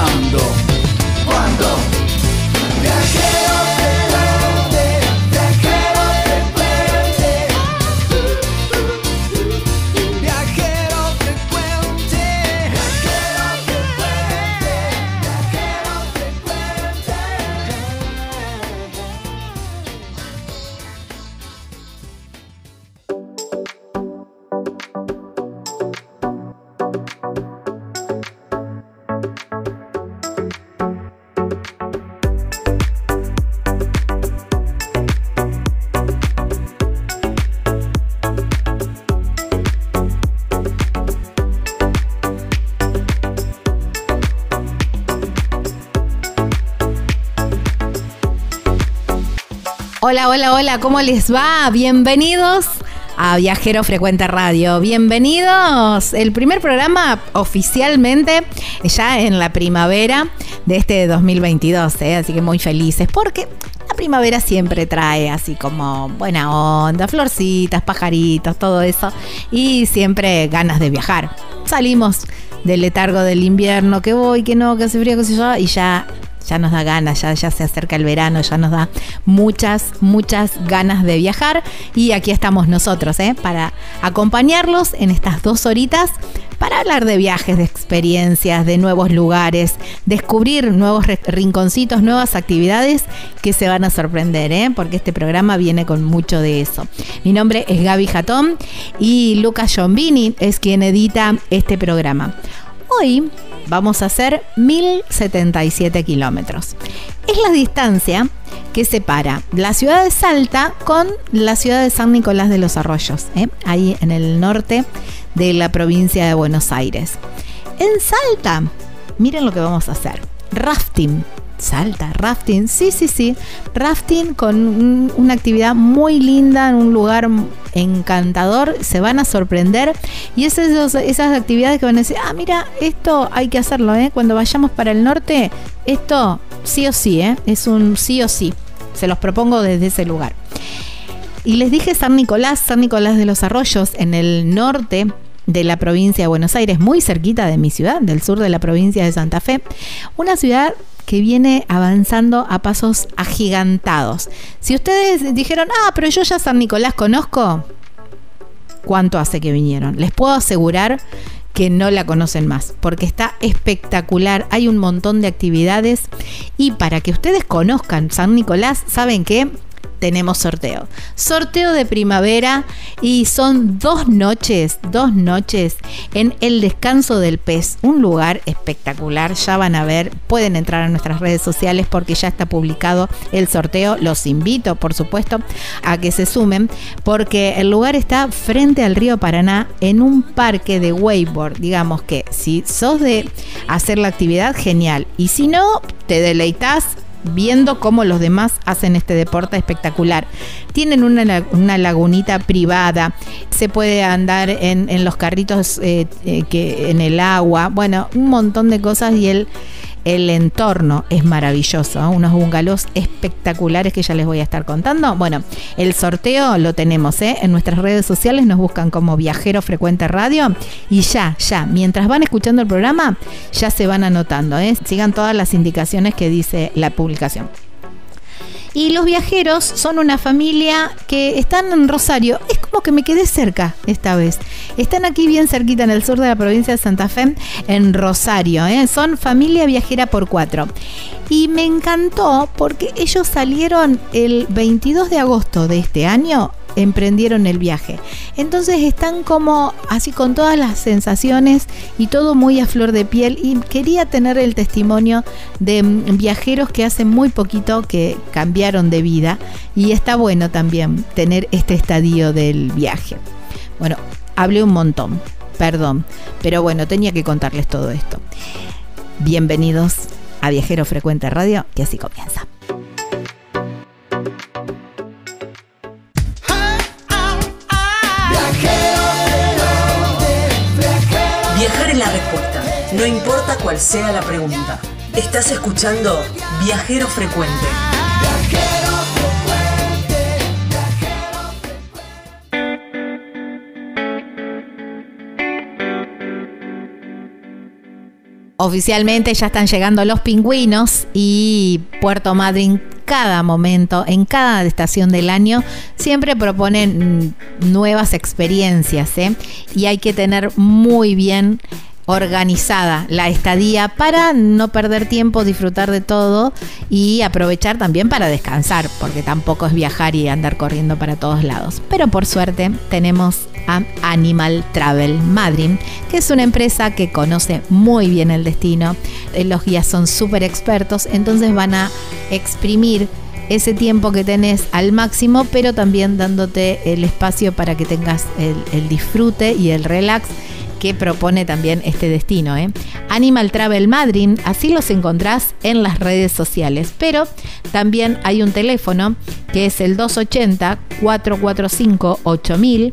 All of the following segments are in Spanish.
Ahora, Hola, hola, hola, ¿cómo les va? Bienvenidos a Viajero Frecuente Radio. Bienvenidos. El primer programa oficialmente ya en la primavera de este 2022, ¿eh? así que muy felices porque la primavera siempre trae así como buena onda, florcitas, pajaritos, todo eso y siempre ganas de viajar. Salimos del letargo del invierno, que voy, que no, que hace frío, que sé yo, y ya ya nos da ganas, ya, ya se acerca el verano, ya nos da muchas, muchas ganas de viajar. Y aquí estamos nosotros, ¿eh? para acompañarlos en estas dos horitas para hablar de viajes, de experiencias, de nuevos lugares, descubrir nuevos rinconcitos, nuevas actividades que se van a sorprender, ¿eh? porque este programa viene con mucho de eso. Mi nombre es Gaby Jatón y Lucas Giombini es quien edita este programa. Hoy vamos a hacer 1077 kilómetros. Es la distancia que separa la ciudad de Salta con la ciudad de San Nicolás de los Arroyos, ¿eh? ahí en el norte de la provincia de Buenos Aires. En Salta, miren lo que vamos a hacer. Rafting. Salta, rafting, sí, sí, sí. Rafting con un- una actividad muy linda en un lugar encantador. Se van a sorprender. Y es esos- esas actividades que van a decir, ah, mira, esto hay que hacerlo, ¿eh? Cuando vayamos para el norte, esto sí o sí, ¿eh? Es un sí o sí. Se los propongo desde ese lugar. Y les dije San Nicolás, San Nicolás de los Arroyos, en el norte de la provincia de Buenos Aires, muy cerquita de mi ciudad, del sur de la provincia de Santa Fe. Una ciudad que viene avanzando a pasos agigantados. Si ustedes dijeron, ah, pero yo ya San Nicolás conozco, ¿cuánto hace que vinieron? Les puedo asegurar que no la conocen más, porque está espectacular, hay un montón de actividades y para que ustedes conozcan San Nicolás, ¿saben qué? Tenemos sorteo. Sorteo de primavera y son dos noches, dos noches en el descanso del pez, un lugar espectacular, ya van a ver, pueden entrar a nuestras redes sociales porque ya está publicado el sorteo, los invito por supuesto a que se sumen porque el lugar está frente al río Paraná en un parque de wakeboard, digamos que si sos de hacer la actividad, genial, y si no, te deleitas viendo cómo los demás hacen este deporte espectacular. Tienen una, lagunita privada, se puede andar en, los carritos eh, eh, que, en el agua, bueno, un montón de cosas y el el entorno es maravilloso, ¿eh? unos bungalows espectaculares que ya les voy a estar contando. Bueno, el sorteo lo tenemos ¿eh? en nuestras redes sociales, nos buscan como Viajero Frecuente Radio y ya, ya, mientras van escuchando el programa, ya se van anotando. ¿eh? Sigan todas las indicaciones que dice la publicación. Y los viajeros son una familia que están en Rosario. Es como que me quedé cerca esta vez. Están aquí bien cerquita en el sur de la provincia de Santa Fe, en Rosario. ¿eh? Son familia viajera por cuatro. Y me encantó porque ellos salieron el 22 de agosto de este año emprendieron el viaje. Entonces están como así con todas las sensaciones y todo muy a flor de piel y quería tener el testimonio de mm, viajeros que hace muy poquito que cambiaron de vida y está bueno también tener este estadio del viaje. Bueno, hablé un montón, perdón, pero bueno, tenía que contarles todo esto. Bienvenidos a Viajero Frecuente Radio, que así comienza. Cuál sea la pregunta. Estás escuchando Viajero Frecuente. Oficialmente ya están llegando los pingüinos y Puerto Madryn cada momento, en cada estación del año, siempre proponen mm, nuevas experiencias ¿eh? y hay que tener muy bien organizada la estadía para no perder tiempo, disfrutar de todo y aprovechar también para descansar, porque tampoco es viajar y andar corriendo para todos lados. Pero por suerte tenemos a Animal Travel Madrid, que es una empresa que conoce muy bien el destino. Eh, los guías son súper expertos, entonces van a exprimir ese tiempo que tenés al máximo, pero también dándote el espacio para que tengas el, el disfrute y el relax que propone también este destino. ¿eh? Animal Travel Madrid, así los encontrás en las redes sociales. Pero también hay un teléfono que es el 280-445-8000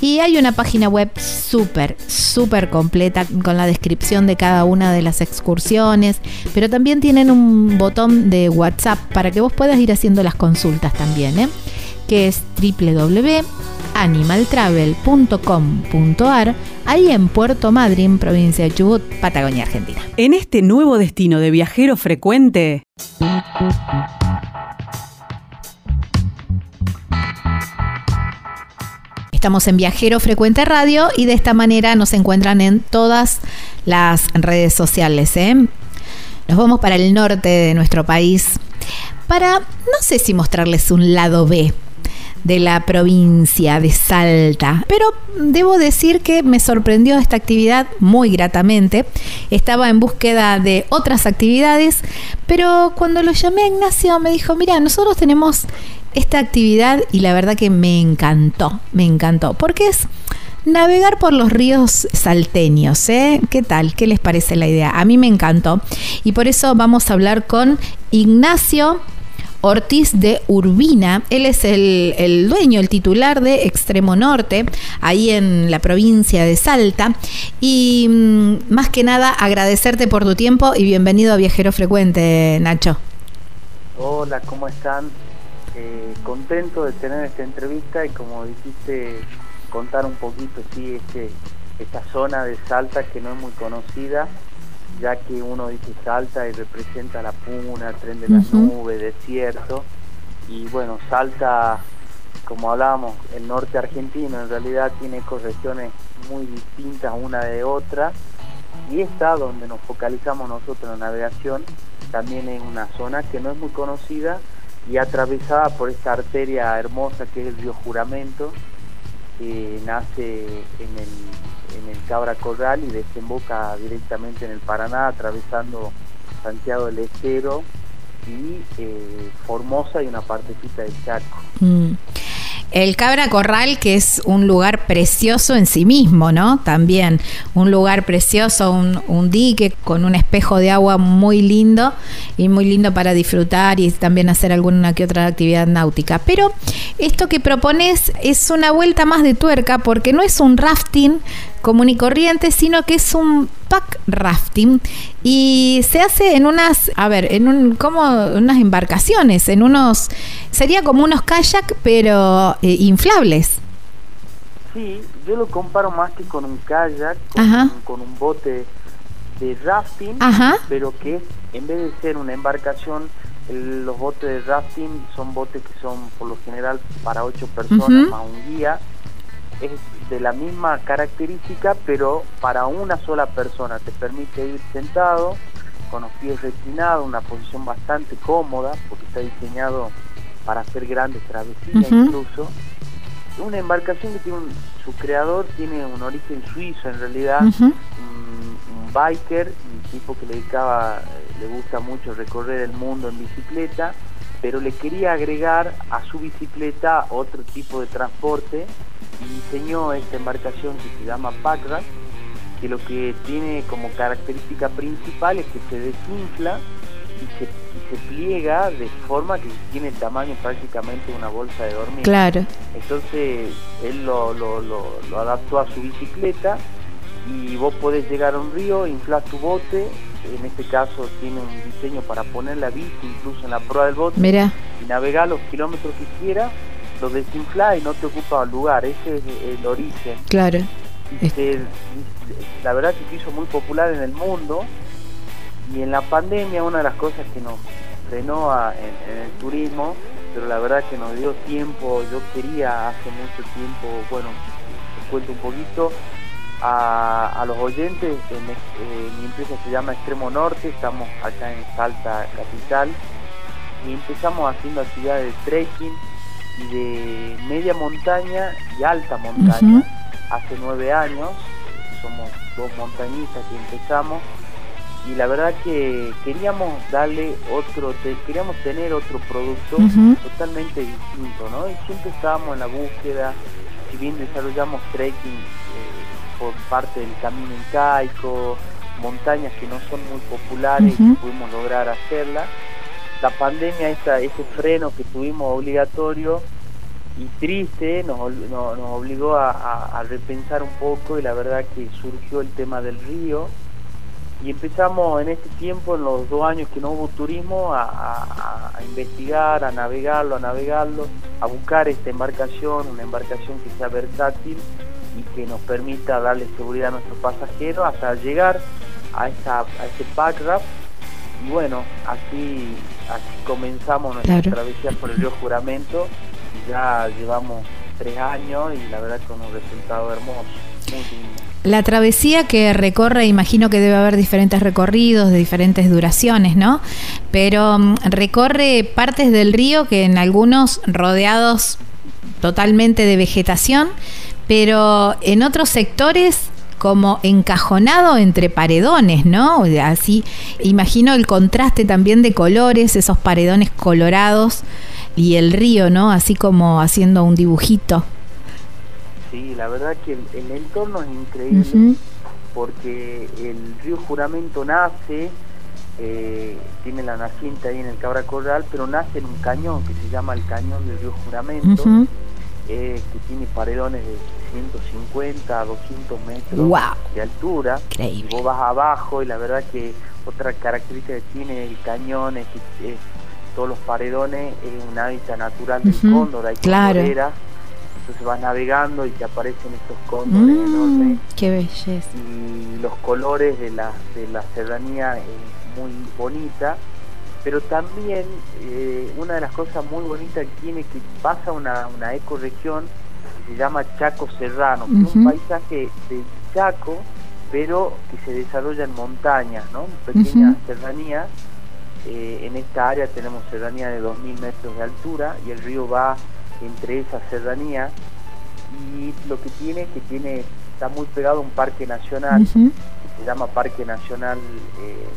y hay una página web súper, súper completa con la descripción de cada una de las excursiones, pero también tienen un botón de WhatsApp para que vos puedas ir haciendo las consultas también, ¿eh? que es www animaltravel.com.ar, ahí en Puerto Madryn, provincia de Chubut, Patagonia, Argentina. En este nuevo destino de viajero frecuente... Estamos en Viajero Frecuente Radio y de esta manera nos encuentran en todas las redes sociales. ¿eh? Nos vamos para el norte de nuestro país para, no sé si mostrarles un lado B, de la provincia de Salta. Pero debo decir que me sorprendió esta actividad muy gratamente. Estaba en búsqueda de otras actividades, pero cuando lo llamé a Ignacio me dijo, mira, nosotros tenemos esta actividad y la verdad que me encantó, me encantó, porque es navegar por los ríos salteños. ¿eh? ¿Qué tal? ¿Qué les parece la idea? A mí me encantó y por eso vamos a hablar con Ignacio Ortiz de Urbina. Él es el, dueño, el titular de Extremo Norte, ahí en la provincia de Salta. Y mm, más que nada agradecerte por tu tiempo y bienvenido a Viajero Frecuente, Nacho. Hola, ¿cómo están? Eh, contento de tener esta entrevista y como dijiste, contar un poquito, sí, este, esta zona de Salta que no es muy conocida ya que uno dice Salta y representa la puna, el tren de la nube, desierto, y bueno, Salta, como hablábamos, el norte argentino en realidad tiene correcciones muy distintas una de otra, y esta donde nos focalizamos nosotros en la navegación, también es una zona que no es muy conocida, y atravesada por esta arteria hermosa que es el río Juramento, que nace en el, en el Cabra Corral y desemboca directamente en el Paraná, atravesando Santiago del Estero y eh, Formosa y una partecita del Chaco. Mm. El Cabra Corral, que es un lugar precioso en sí mismo, ¿no? También un lugar precioso, un, dique con un espejo de agua muy lindo y muy lindo para disfrutar y también hacer alguna que otra actividad náutica. Pero esto que propones es una vuelta más de tuerca porque no es un rafting común y corriente, sino que es un pack rafting y se hace en unas, a ver, en un, como unas embarcaciones, en unos, sería como unos kayak, pero eh, inflables. Sí, yo lo comparo más que con un kayak, con, un bote de rafting, pero que en vez de ser una embarcación, los botes de rafting son botes que son por lo general para ocho personas más un guía. Es de la misma característica, pero para una sola persona. Te permite ir sentado, con los pies reclinados, una posición bastante cómoda, porque está diseñado para hacer grandes travesías incluso. Una embarcación que tiene su creador tiene un origen suizo en realidad, un, biker, un tipo que le dedicaba, le gusta mucho recorrer el mundo en bicicleta, pero le quería agregar a su bicicleta otro tipo de transporte diseñó esta embarcación que se llama Packrack, que lo que tiene como característica principal es que se desinfla y se, pliega de forma que tiene el tamaño prácticamente de una bolsa de dormir. Claro. Entonces él lo, lo, adaptó a su bicicleta y vos podés llegar a un río, inflar tu bote, en este caso tiene un diseño para poner la bici incluso en la prueba del bote Mira. y navegar los kilómetros que quieras lo desinfla y no te ocupa lugar, ese es el origen. Claro. la verdad que se hizo muy popular en el mundo y en la pandemia una de las cosas que nos frenó en, el turismo, pero la verdad que nos dio tiempo, yo quería hace mucho tiempo, bueno, les cuento un poquito, a, los oyentes, en, mi empresa se llama Extremo Norte, estamos acá en Salta Capital y empezamos haciendo actividades de trekking, de media montaña y alta montaña. Hace nueve años, somos dos montañistas que empezamos y la verdad que queríamos darle otro, queríamos tener otro producto totalmente distinto, ¿no? Y siempre estábamos en la búsqueda, si bien desarrollamos trekking eh, por parte del camino incaico, montañas que no son muy populares, pudimos lograr hacerla la pandemia, ese freno que tuvimos obligatorio y triste, nos, nos, obligó a, repensar un poco y la verdad que surgió el tema del río. Y empezamos en este tiempo, en los dos años que no hubo turismo, a, investigar, a navegarlo, a navegarlo, a buscar esta embarcación, una embarcación que sea versátil y que nos permita darle seguridad a nuestros pasajeros hasta llegar a, esa, a ese y bueno, así comenzamos nuestra travesía por el río Juramento y ya llevamos tres años y la verdad con un resultado hermoso, La travesía que recorre, imagino que debe haber diferentes recorridos de diferentes duraciones, ¿no? Pero mm, recorre partes del río que en algunos rodeados totalmente de vegetación, pero en otros sectores como encajonado entre paredones, ¿no? Así, imagino el contraste también de colores, esos paredones colorados y el río, ¿no? Así como haciendo un dibujito. Sí, la verdad que el, entorno es increíble porque el río Juramento nace, eh, tiene la naciente ahí en el Cabra Corral, pero nace en un cañón que se llama el Cañón del Río Juramento, eh, que tiene paredones de 150 a 200 metros de altura. Y vos vas abajo y la verdad que otra característica que tiene el cañón es que todos los paredones es un hábitat natural del cóndor, hay claro. entonces vas navegando y te aparecen estos cóndores mm, enormes. Qué belleza. Y los colores de la, de la serranía es muy bonita pero también eh, una de las cosas muy bonitas que tiene que pasa una, una ecoregión se llama Chaco Serrano, que es un paisaje de Chaco, pero que se desarrolla en montañas, ¿no? Pequeñas serranías, eh, en esta área tenemos serranía de 2.000 metros de altura y el río va entre esa serranía. Y lo que tiene que tiene está muy pegado a un parque nacional se llama Parque Nacional eh,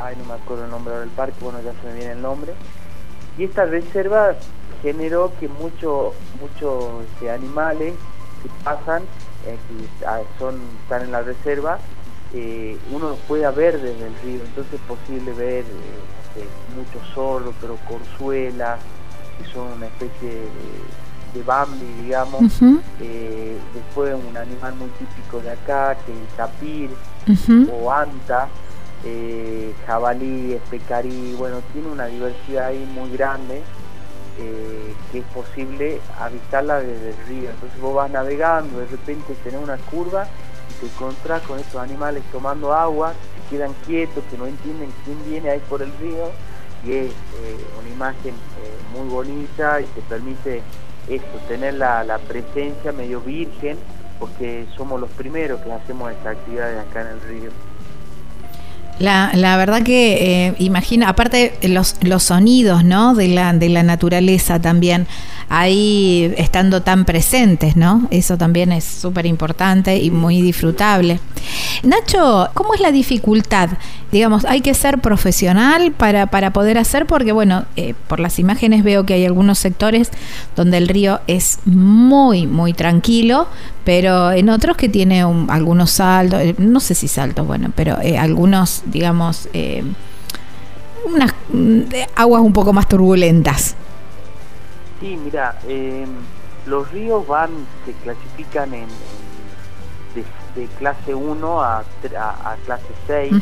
ay no me acuerdo el nombre del parque bueno ya se me viene el nombre. Y esta reserva generó que muchos muchos este, animales que pasan eh, que ah, son están en la reserva eh, uno los puede ver desde el río. Entonces es posible ver muchos zorros pero corzuelas que son una especie de de Bambi, digamos. Eh, después un animal muy típico de acá, que es el tapir o anta, eh, jabalí, pecarí, bueno, tiene una diversidad ahí muy grande eh, que es posible avistarla desde el río. Entonces vos vas navegando, de repente tenés una curva y te encontrás con estos animales tomando agua, que quedan quietos, que no entienden quién viene ahí por el río y es una imagen muy bonita y te permite esto, tener la, la presencia medio virgen, porque somos los primeros que hacemos esta actividad acá en el río. La, la verdad que eh, imagina, aparte los, los sonidos, ¿no? De la, de la naturaleza también, ahí estando tan presentes, ¿no? Eso también es súper importante y muy disfrutable. Nacho, ¿cómo es la dificultad? Digamos, hay que ser profesional para, para poder hacer, porque bueno, eh, por las imágenes veo que hay algunos sectores donde el río es muy, muy tranquilo, pero en otros que tiene algunos saltos, eh, no sé si saltos, bueno, pero eh, algunos, digamos, eh, unas aguas un poco más turbulentas. Sí, mira, em, los ríos van, se clasifican en, de, clase 1 a, a, clase 6.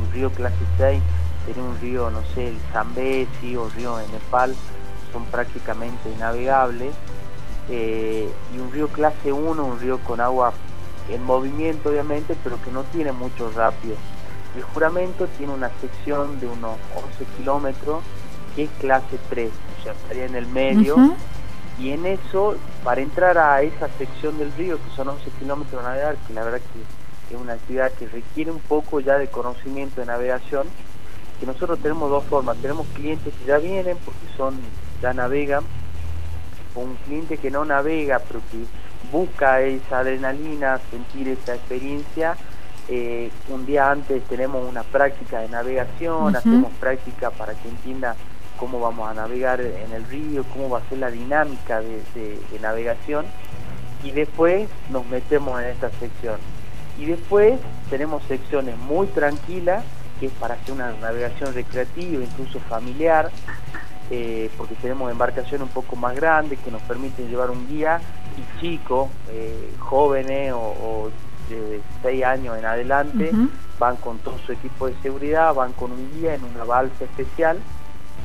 Un río clase 6 sería un río, no sé, el Zambezi o río en Nepal, son prácticamente navegables eh, y un río clase 1, un río con agua en movimiento obviamente, pero que no tiene mucho rápido. El juramento tiene una sección de unos 11 kilómetros que es clase 3, o sea, estaría en el medio. Y en eso, para entrar a esa sección del río, que son 11 kilómetros de navegar, que la verdad que es una actividad que requiere un poco ya de conocimiento de navegación, que nosotros tenemos dos formas. Tenemos clientes que ya vienen porque son ya navegan un cliente que no navega, pero que busca esa adrenalina, sentir esa experiencia, eh, un día antes tenemos una práctica de navegación, hacemos práctica para que entienda cómo vamos a navegar en el río, cómo va a ser la dinámica de, navegación y después nos metemos en esta sección. Y después tenemos secciones muy tranquilas, que es para hacer una navegación recreativa, incluso familiar, eh, porque tenemos embarcaciones un poco más grandes que nos permiten llevar un guía y chicos, eh, jóvenes o, de 6 años en adelante, van con todo su equipo de seguridad, van con un guía en una balsa especial.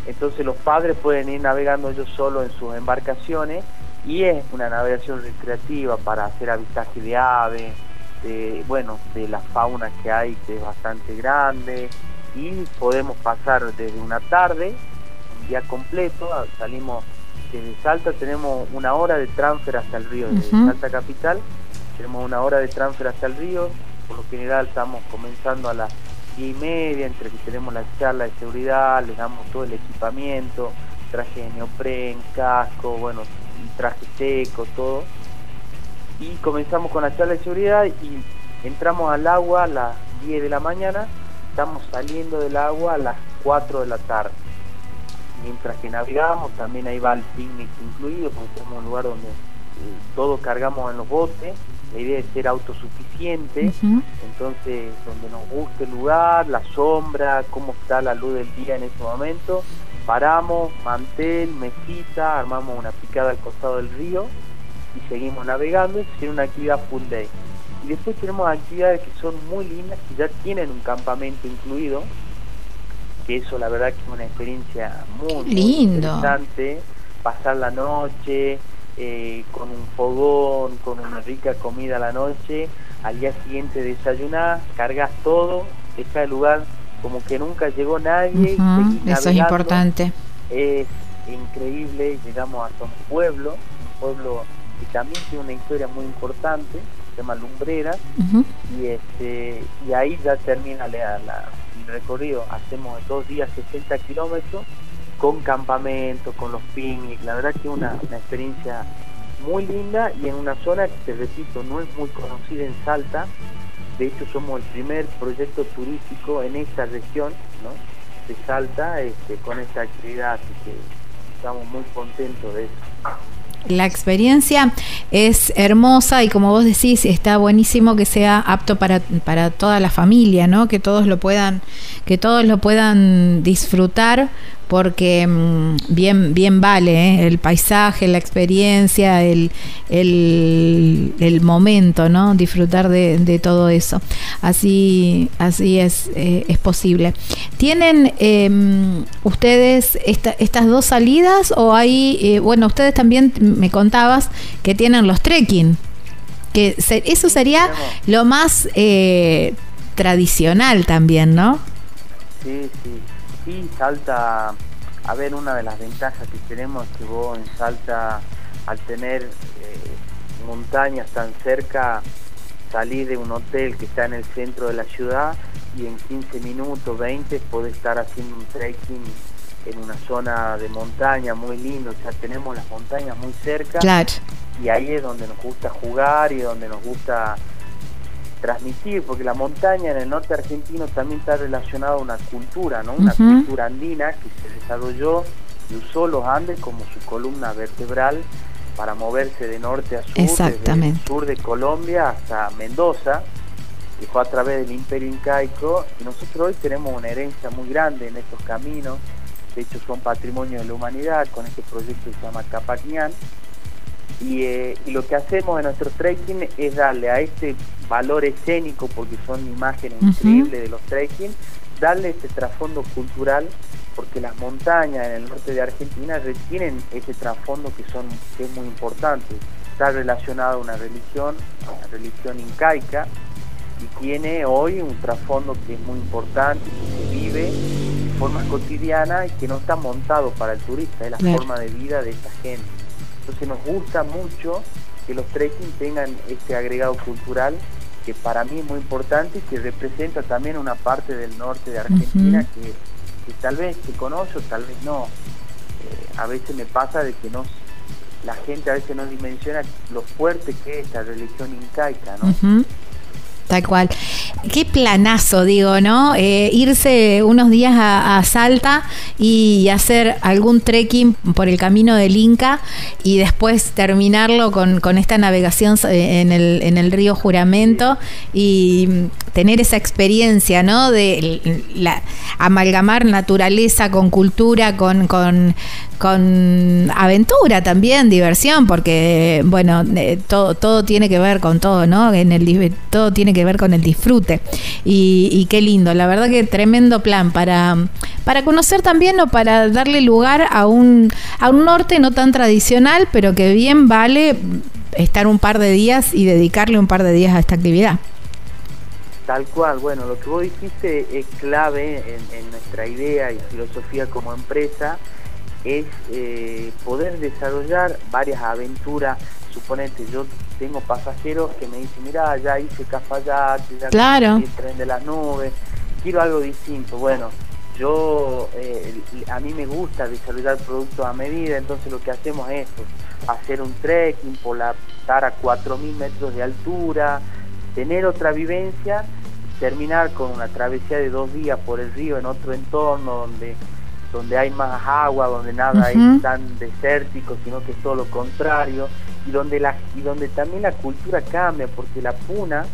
Entonces los padres pueden ir navegando ellos solos en sus embarcaciones y es una navegación recreativa para hacer avistaje de aves, de, bueno, de la fauna que hay que es bastante grande y podemos pasar desde una tarde día completo, salimos desde Salta, tenemos una hora de transfer hasta el río, de Salta Capital, tenemos una hora de transfer hasta el río, por lo general estamos comenzando a las 10 y media, entre que tenemos la charla de seguridad, les damos todo el equipamiento, traje de neopren, casco, bueno, traje seco, todo. Y comenzamos con la charla de seguridad y entramos al agua a las 10 de la mañana, estamos saliendo del agua a las 4 de la tarde. Mientras que navegamos, también ahí va el picnic incluido, porque tenemos un lugar donde eh, todo cargamos en los botes, la idea es ser autosuficiente, entonces donde nos guste el lugar, la sombra, cómo está la luz del día en ese momento, paramos, mantel, mesita, armamos una picada al costado del río y seguimos navegando tiene una actividad full day. Y después tenemos actividades que son muy lindas, que ya tienen un campamento incluido, que eso la verdad que es una experiencia muy, interesante, pasar la noche eh, con un fogón, con una rica comida a la noche, al día siguiente desayunar, cargas todo, dejas el lugar como que nunca llegó nadie. eso es importante. Es increíble, llegamos hasta un pueblo, un pueblo que también tiene una historia muy importante, se llama Lumbrera, y este y ahí ya termina la, la el recorrido. Hacemos dos días 60 kilómetros con campamento, con los picnics, la verdad que una, una experiencia muy linda y en una zona que, te repito, no es muy conocida en Salta, de hecho somos el primer proyecto turístico en esta región ¿no? de Salta este, con esta actividad, así que estamos muy contentos de eso la experiencia es hermosa y como vos decís, está buenísimo que sea apto para, para toda la familia, ¿no? Que todos lo puedan, que todos lo puedan disfrutar porque mm, bien, bien vale ¿eh? el paisaje, la experiencia, el, el, momento, ¿no? Disfrutar de, todo eso. Así, así es, eh, es posible. ¿Tienen em, ustedes estas dos salidas o hay, eh, bueno, ustedes también me contabas que tienen los trekking? Que eso sería lo más tradicional también, ¿no? Sí, sí sí, Salta, a ver, una de las ventajas que tenemos es que vos en Salta, al tener eh, montañas tan cerca, salís de un hotel que está en el centro de la ciudad y en 15 minutos, 20, podés estar haciendo un trekking en una zona de montaña muy lindo, o sea, tenemos las montañas muy cerca y ahí es donde nos gusta jugar y donde nos gusta transmitir, porque la montaña en el norte argentino también está relacionada a una cultura, ¿no? Una cultura andina que se desarrolló y usó los Andes como su columna vertebral para moverse de norte a sur, desde el sur de Colombia hasta Mendoza, que fue a través del imperio incaico, y nosotros hoy tenemos una herencia muy grande en estos caminos, de hecho son patrimonio de la humanidad con este proyecto que se llama Capacñán, eh, y, lo que hacemos en nuestro trekking es darle a este valor escénico, porque son imágenes increíbles de los trekking, darle este trasfondo cultural, porque las montañas en el norte de Argentina tienen ese trasfondo que, son, que es muy importante. Está relacionado a una religión, una religión incaica, y tiene hoy un trasfondo que es muy importante, que se vive de forma cotidiana y que no está montado para el turista, es la forma de vida de esta gente. Entonces nos gusta mucho que los trekking tengan este agregado cultural que para mí es muy importante y que representa también una parte del norte de Argentina que, tal vez se conoce o tal vez no. Eh, a veces me pasa de que no la gente a veces no dimensiona lo fuerte que es esta religión incaica, ¿no? Tal cual. Qué planazo, digo, ¿no? Eh, irse unos días a, Salta y hacer algún trekking por el camino del Inca y después terminarlo con, esta navegación en el, en el río Juramento y tener esa experiencia, ¿no? De la, amalgamar naturaleza con cultura, con, con, aventura también, diversión, porque, bueno, eh, todo, todo tiene que ver con todo, ¿no? En el, todo tiene que ver con el disfrute. Y, qué lindo, la verdad que tremendo plan para, para conocer también o para darle lugar a un, a un norte no tan tradicional, pero que bien vale estar un par de días y dedicarle un par de días a esta actividad. Tal cual, bueno, lo que vos dijiste es clave en, nuestra idea y filosofía como empresa, es eh, poder desarrollar varias aventuras. Suponete, yo tengo pasajeros que me dicen, mira, ya hice Cafayate, ya claro. el tren de las nubes, quiero algo distinto. Bueno, yo, eh, a mí me gusta desarrollar productos a medida, entonces lo que hacemos es hacer un trekking estar a 4.000 metros de altura, tener otra vivencia, terminar con una travesía de dos días por el río en otro entorno donde donde hay más agua, donde nada es tan desértico, sino que es todo lo contrario, y donde la y donde también la cultura cambia, porque la puna,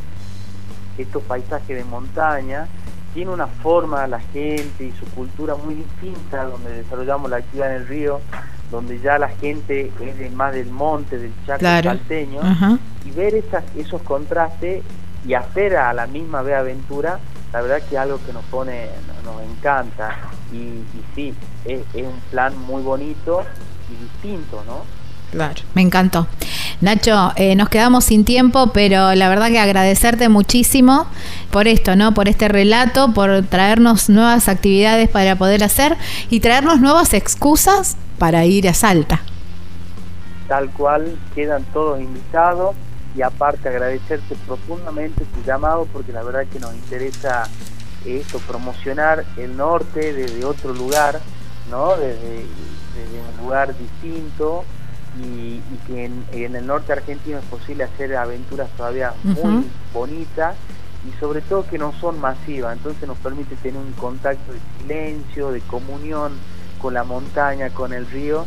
estos paisajes de montaña, tiene una forma la gente y su cultura muy distinta, donde desarrollamos la actividad en el río, donde ya la gente es más del monte, del chaco salteño, y ver esas, esos contrastes y hacer a la misma aventura, la verdad que es algo que nos pone, nos encanta, y, sí, es, un plan muy bonito y distinto, ¿no? Claro, me encantó. Nacho, eh, nos quedamos sin tiempo, pero la verdad que agradecerte muchísimo por esto, ¿no? Por este relato, por traernos nuevas actividades para poder hacer y traernos nuevas excusas para ir a Salta. Tal cual, quedan todos invitados y aparte agradecerte profundamente tu llamado porque la verdad que nos interesa esto, promocionar el norte desde otro lugar, ¿no? Desde, un lugar distinto y, que en, el norte argentino es posible hacer aventuras todavía muy bonitas y sobre todo que no son masivas, entonces nos permite tener un contacto de silencio, de comunión con la montaña, con el río,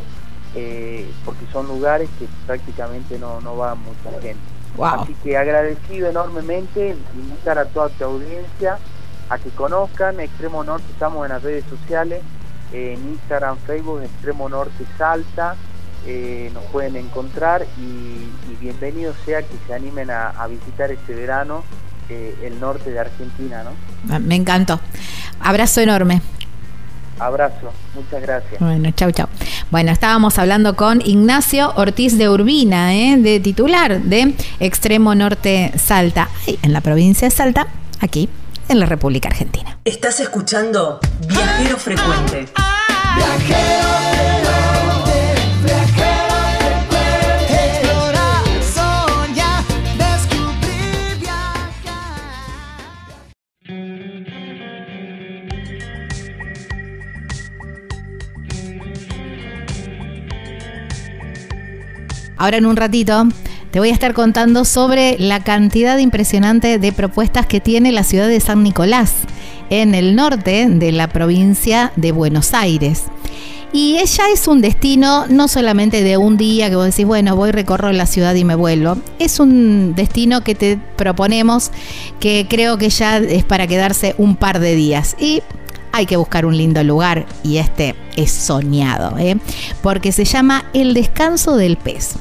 eh, porque son lugares que prácticamente no, no va mucha gente. Así que agradecido enormemente, invitar a toda tu audiencia a que conozcan Extremo Norte, estamos en las redes sociales, en Instagram, Facebook, Extremo Norte Salta, eh, nos pueden encontrar y, bienvenido sea que se animen a visitar este verano eh, el norte de Argentina, ¿no? Me encantó. Abrazo enorme. Abrazo, muchas gracias. Bueno, chau, chau. Bueno, estábamos hablando con Ignacio Ortiz de Urbina, ¿eh? de titular de Extremo Norte Salta, en la provincia de Salta, aquí en la República Argentina. Estás escuchando Viajero Frecuente. Viajero Ahora en un ratito te voy a estar contando sobre la cantidad impresionante de propuestas que tiene la ciudad de San Nicolás, en el norte de la provincia de Buenos Aires. Y ella es un destino no solamente de un día que vos decís, bueno, voy, recorro la ciudad y me vuelvo. Es un destino que te proponemos que creo que ya es para quedarse un par de días. Y hay que buscar un lindo lugar y este es soñado, ¿eh? porque se llama El Descanso del Pez.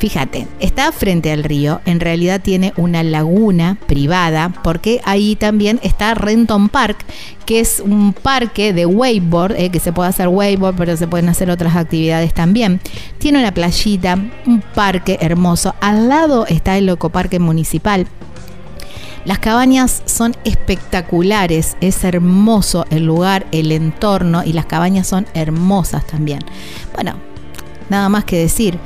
Fíjate, está frente al río, en realidad tiene una laguna privada, porque ahí también está Renton Park, que es un parque de wakeboard, eh, que se puede hacer wakeboard, pero se pueden hacer otras actividades también. Tiene una playita, un parque hermoso. Al lado está el Ecoparque Municipal. Las cabañas son espectaculares, es hermoso el lugar, el entorno y las cabañas son hermosas también. Bueno, nada más que decir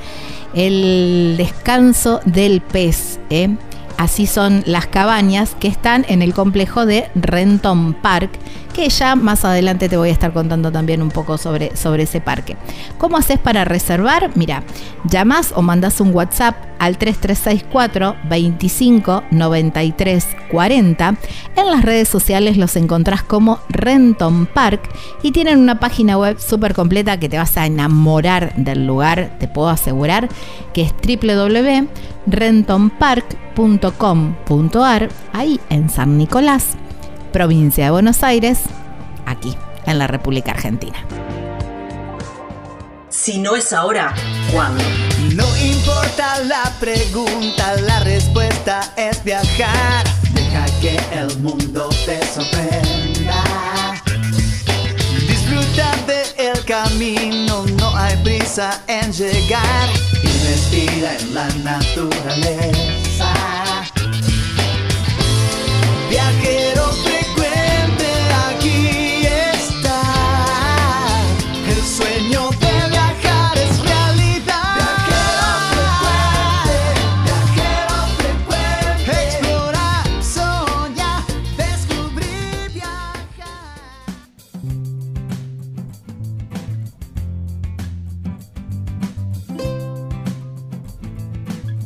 el descanso del pez. ¿eh? Así son las cabañas que están en el complejo de Renton Park, que ya más adelante te voy a estar contando también un poco sobre, sobre ese parque. ¿Cómo haces para reservar? Mira, llamas o mandas un WhatsApp al 3364 25 93 40. En las redes sociales los encontrás como Renton Park y tienen una página web súper completa que te vas a enamorar del lugar, te puedo asegurar, que es www.rentonpark.com.ar, ahí en San Nicolás provincia de Buenos Aires, aquí, en la República Argentina. Si no es ahora, ¿cuándo? No importa la pregunta, la respuesta es viajar. Deja que el mundo te sorprenda. Disfruta del camino, no hay prisa en llegar. Y respira en la naturaleza. Viajero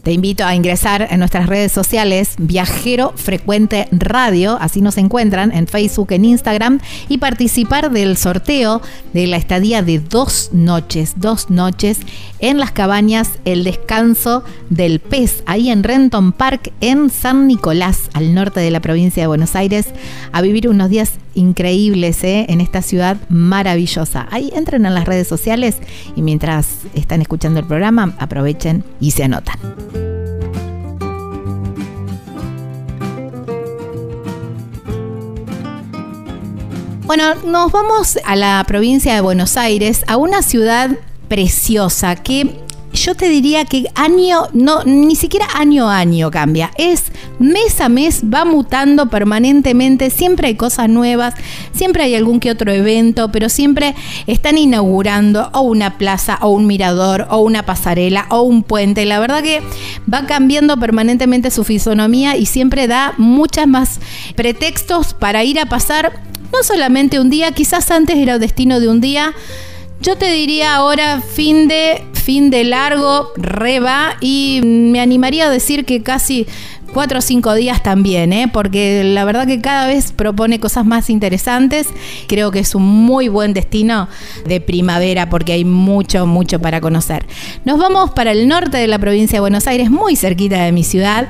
Te invito a ingresar en nuestras redes sociales Viajero Frecuente Radio, así nos encuentran en Facebook, en Instagram, y participar del sorteo de la estadía de dos noches, dos noches en las cabañas El Descanso del Pez, ahí en Renton Park, en San Nicolás, al norte de la provincia de Buenos Aires, a vivir unos días increíbles ¿eh? en esta ciudad maravillosa. Ahí entren en las redes sociales y mientras están escuchando el programa, aprovechen y se anotan. Bueno, nos vamos a la provincia de Buenos Aires, a una ciudad preciosa que yo te diría que año, no, ni siquiera año a año cambia, es mes a mes va mutando permanentemente, siempre hay cosas nuevas, siempre hay algún que otro evento, pero siempre están inaugurando o una plaza o un mirador o una pasarela o un puente. La verdad que va cambiando permanentemente su fisonomía y siempre da muchas más pretextos para ir a pasar no solamente un día, quizás antes era el destino de un día, yo te diría ahora fin de fin de largo, reba y me animaría a decir que casi cuatro o cinco días también, ¿eh? porque la verdad que cada vez propone cosas más interesantes. Creo que es un muy buen destino de primavera porque hay mucho, mucho para conocer. Nos vamos para el norte de la provincia de Buenos Aires, muy cerquita de mi ciudad,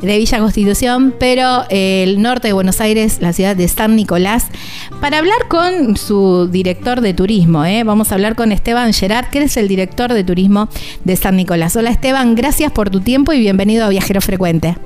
de Villa Constitución, pero el norte de Buenos Aires, la ciudad de San Nicolás, para hablar con su director de turismo. ¿eh? Vamos a hablar con Esteban Gerard, que es el director de turismo de San Nicolás. Hola Esteban, gracias por tu tiempo y bienvenido a Viajero Frecuente.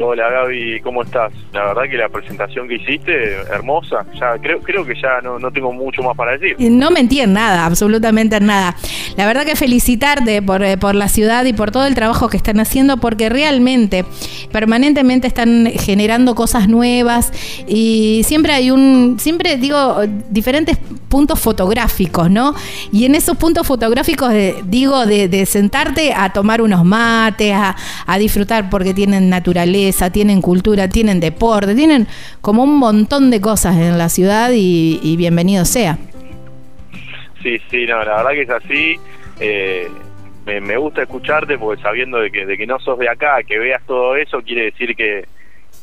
Hola Gaby, ¿cómo estás? La verdad que la presentación que hiciste, hermosa. Ya creo, creo que ya no, no tengo mucho más para decir. No mentí en nada, absolutamente en nada. La verdad que felicitarte por, eh, por la ciudad y por todo el trabajo que están haciendo, porque realmente permanentemente están generando cosas nuevas y siempre hay un, siempre digo, diferentes puntos fotográficos, ¿no? Y en esos puntos fotográficos, digo, de, sentarte a tomar unos mates, a, a disfrutar porque tienen naturaleza tienen cultura, tienen deporte, tienen como un montón de cosas en la ciudad y, bienvenido sea. Sí, sí, no, la verdad que es así. Eh, me, gusta escucharte porque sabiendo de que, de que no sos de acá, que veas todo eso, quiere decir que,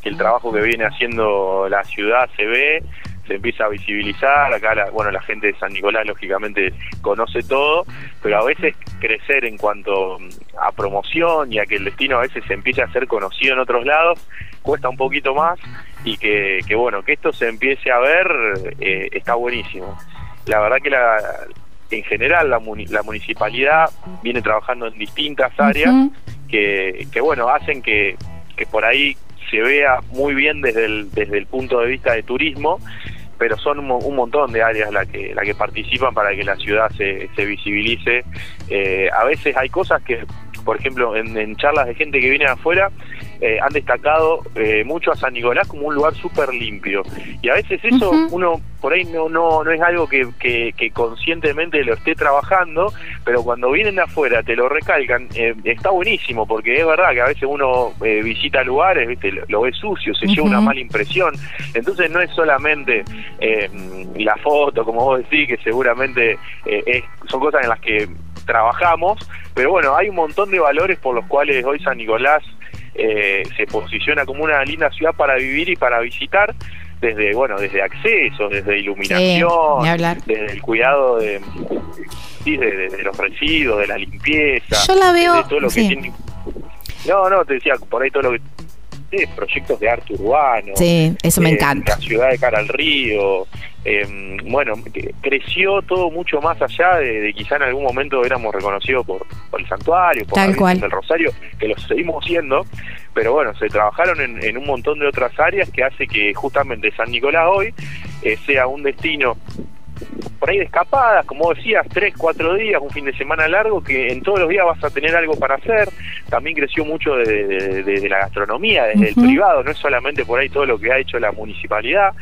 que el trabajo que viene haciendo la ciudad se ve se empieza a visibilizar, acá la, bueno, la gente de San Nicolás lógicamente conoce todo, pero a veces crecer en cuanto a promoción y a que el destino a veces se empiece a ser conocido en otros lados, cuesta un poquito más y que, que bueno, que esto se empiece a ver eh, está buenísimo. La verdad que la, en general la, la municipalidad viene trabajando en distintas áreas que, que bueno, hacen que, que por ahí se vea muy bien desde el, desde el punto de vista de turismo, pero son un, montón de áreas las que, la que participan para que la ciudad se, se visibilice. Eh, a veces hay cosas que, por ejemplo, en, charlas de gente que viene de afuera, eh, han destacado eh, mucho a San Nicolás como un lugar súper limpio. Y a veces eso uno por ahí no, no, no es algo que, que, conscientemente lo esté trabajando, pero cuando vienen de afuera te lo recalcan, eh, está buenísimo, porque es verdad que a veces uno visita lugares, ¿viste? Lo, ve sucio, se lleva una mala impresión. Entonces no es solamente la foto, como vos decís, que seguramente es, son cosas en las que trabajamos, pero bueno, hay un montón de valores por los cuales hoy San Nicolás eh, se posiciona como una linda ciudad para vivir y para visitar desde bueno desde acceso desde iluminación desde el cuidado de, de, los residuos de la limpieza yo la veo todo lo que tiene no no te decía por ahí todo lo que proyectos de arte urbano sí eso me eh, encanta. la ciudad de cara al río eh, bueno, creció todo mucho más allá de, quizá en algún momento éramos reconocidos por, el santuario, por Tal el Rosario, que lo seguimos siendo, pero bueno, se trabajaron en, un montón de otras áreas que hace que justamente San Nicolás hoy eh, sea un destino por ahí de escapadas, como decías, tres, cuatro días, un fin de semana largo, que en todos los días vas a tener algo para hacer. También creció mucho de, la gastronomía, desde el privado, no es solamente por ahí todo lo que ha hecho la municipalidad.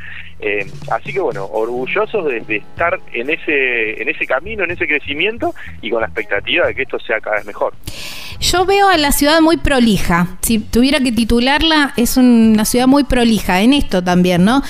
Eh, así que bueno, orgullosos de, estar en ese, en ese camino, en ese crecimiento y con la expectativa de que esto sea cada vez mejor. Yo veo a la ciudad muy prolija. Si tuviera que titularla, es una ciudad muy prolija en esto también, ¿no?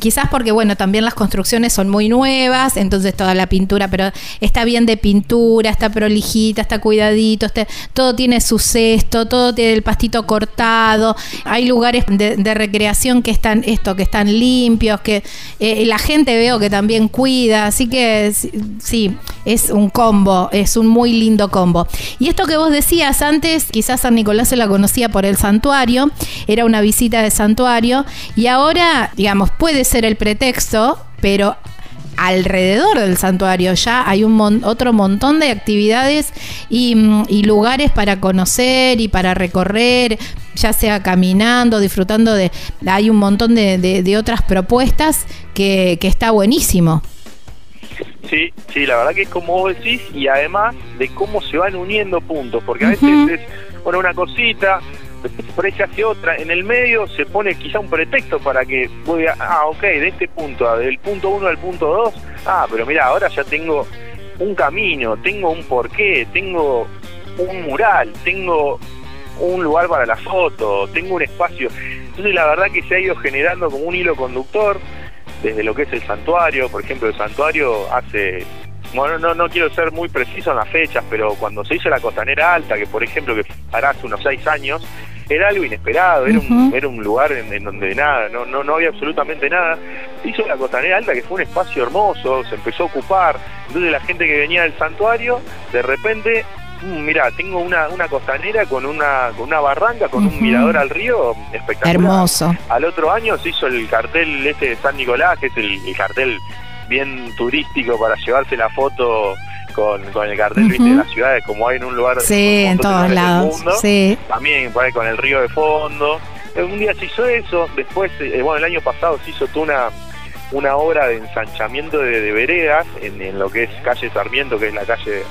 Quizás porque, bueno, también las construcciones son muy nuevas, entonces toda la pintura, pero está bien de pintura, está prolijita, está cuidadito, todo tiene su cesto, todo tiene el pastito cortado, hay lugares de, recreación que están, esto, que están limpios, que eh, la gente veo que también cuida, así que sí, es un combo, es un muy lindo combo. Y esto que vos decías, antes, quizás San Nicolás se la conocía por el santuario, era una visita de santuario, y ahora, digamos, puede ser el pretexto, pero alrededor del santuario ya hay un otro montón de actividades mm, y, lugares para conocer y para recorrer, ya sea caminando, disfrutando de... Hay un montón de, otras propuestas que, que está buenísimo. Sí, sí, la verdad que es como vos decís y además de cómo se van uniendo puntos, porque a veces es, bueno, una cosita, por ahí se hace otra, en el medio se pone quizá un pretexto para que voy a, ah, ok, de este punto, del punto 1 al punto 2, ah, pero mira, ahora ya tengo un camino, tengo un porqué, tengo un mural, tengo un lugar para la foto, tengo un espacio. Entonces la verdad que se ha ido generando como un hilo conductor desde lo que es el santuario, por ejemplo, el santuario hace bueno, no, no quiero ser muy preciso en las fechas, pero cuando se hizo la costanera alta, que por ejemplo que hará hace unos seis años, era algo inesperado, era, un, era un lugar en, donde nada, no, no, no había absolutamente nada. Se hizo la costanera alta, que fue un espacio hermoso, se empezó a ocupar, entonces la gente que venía del santuario, de repente mm, mira, tengo una, una costanera con una, con una barranca, con un mirador al río espectacular. Hermoso. Al otro año se hizo el cartel este de San Nicolás, que es el cartel bien turístico para llevarse la foto con, el cartel de las ciudades, como hay en un lugar sí, en todos lados. sí. También por ahí con el río de fondo. Un día se hizo eso, después, eh, bueno, el año pasado se hizo una, una obra de ensanchamiento de, veredas en, lo que es calle Sarmiento, que es la calle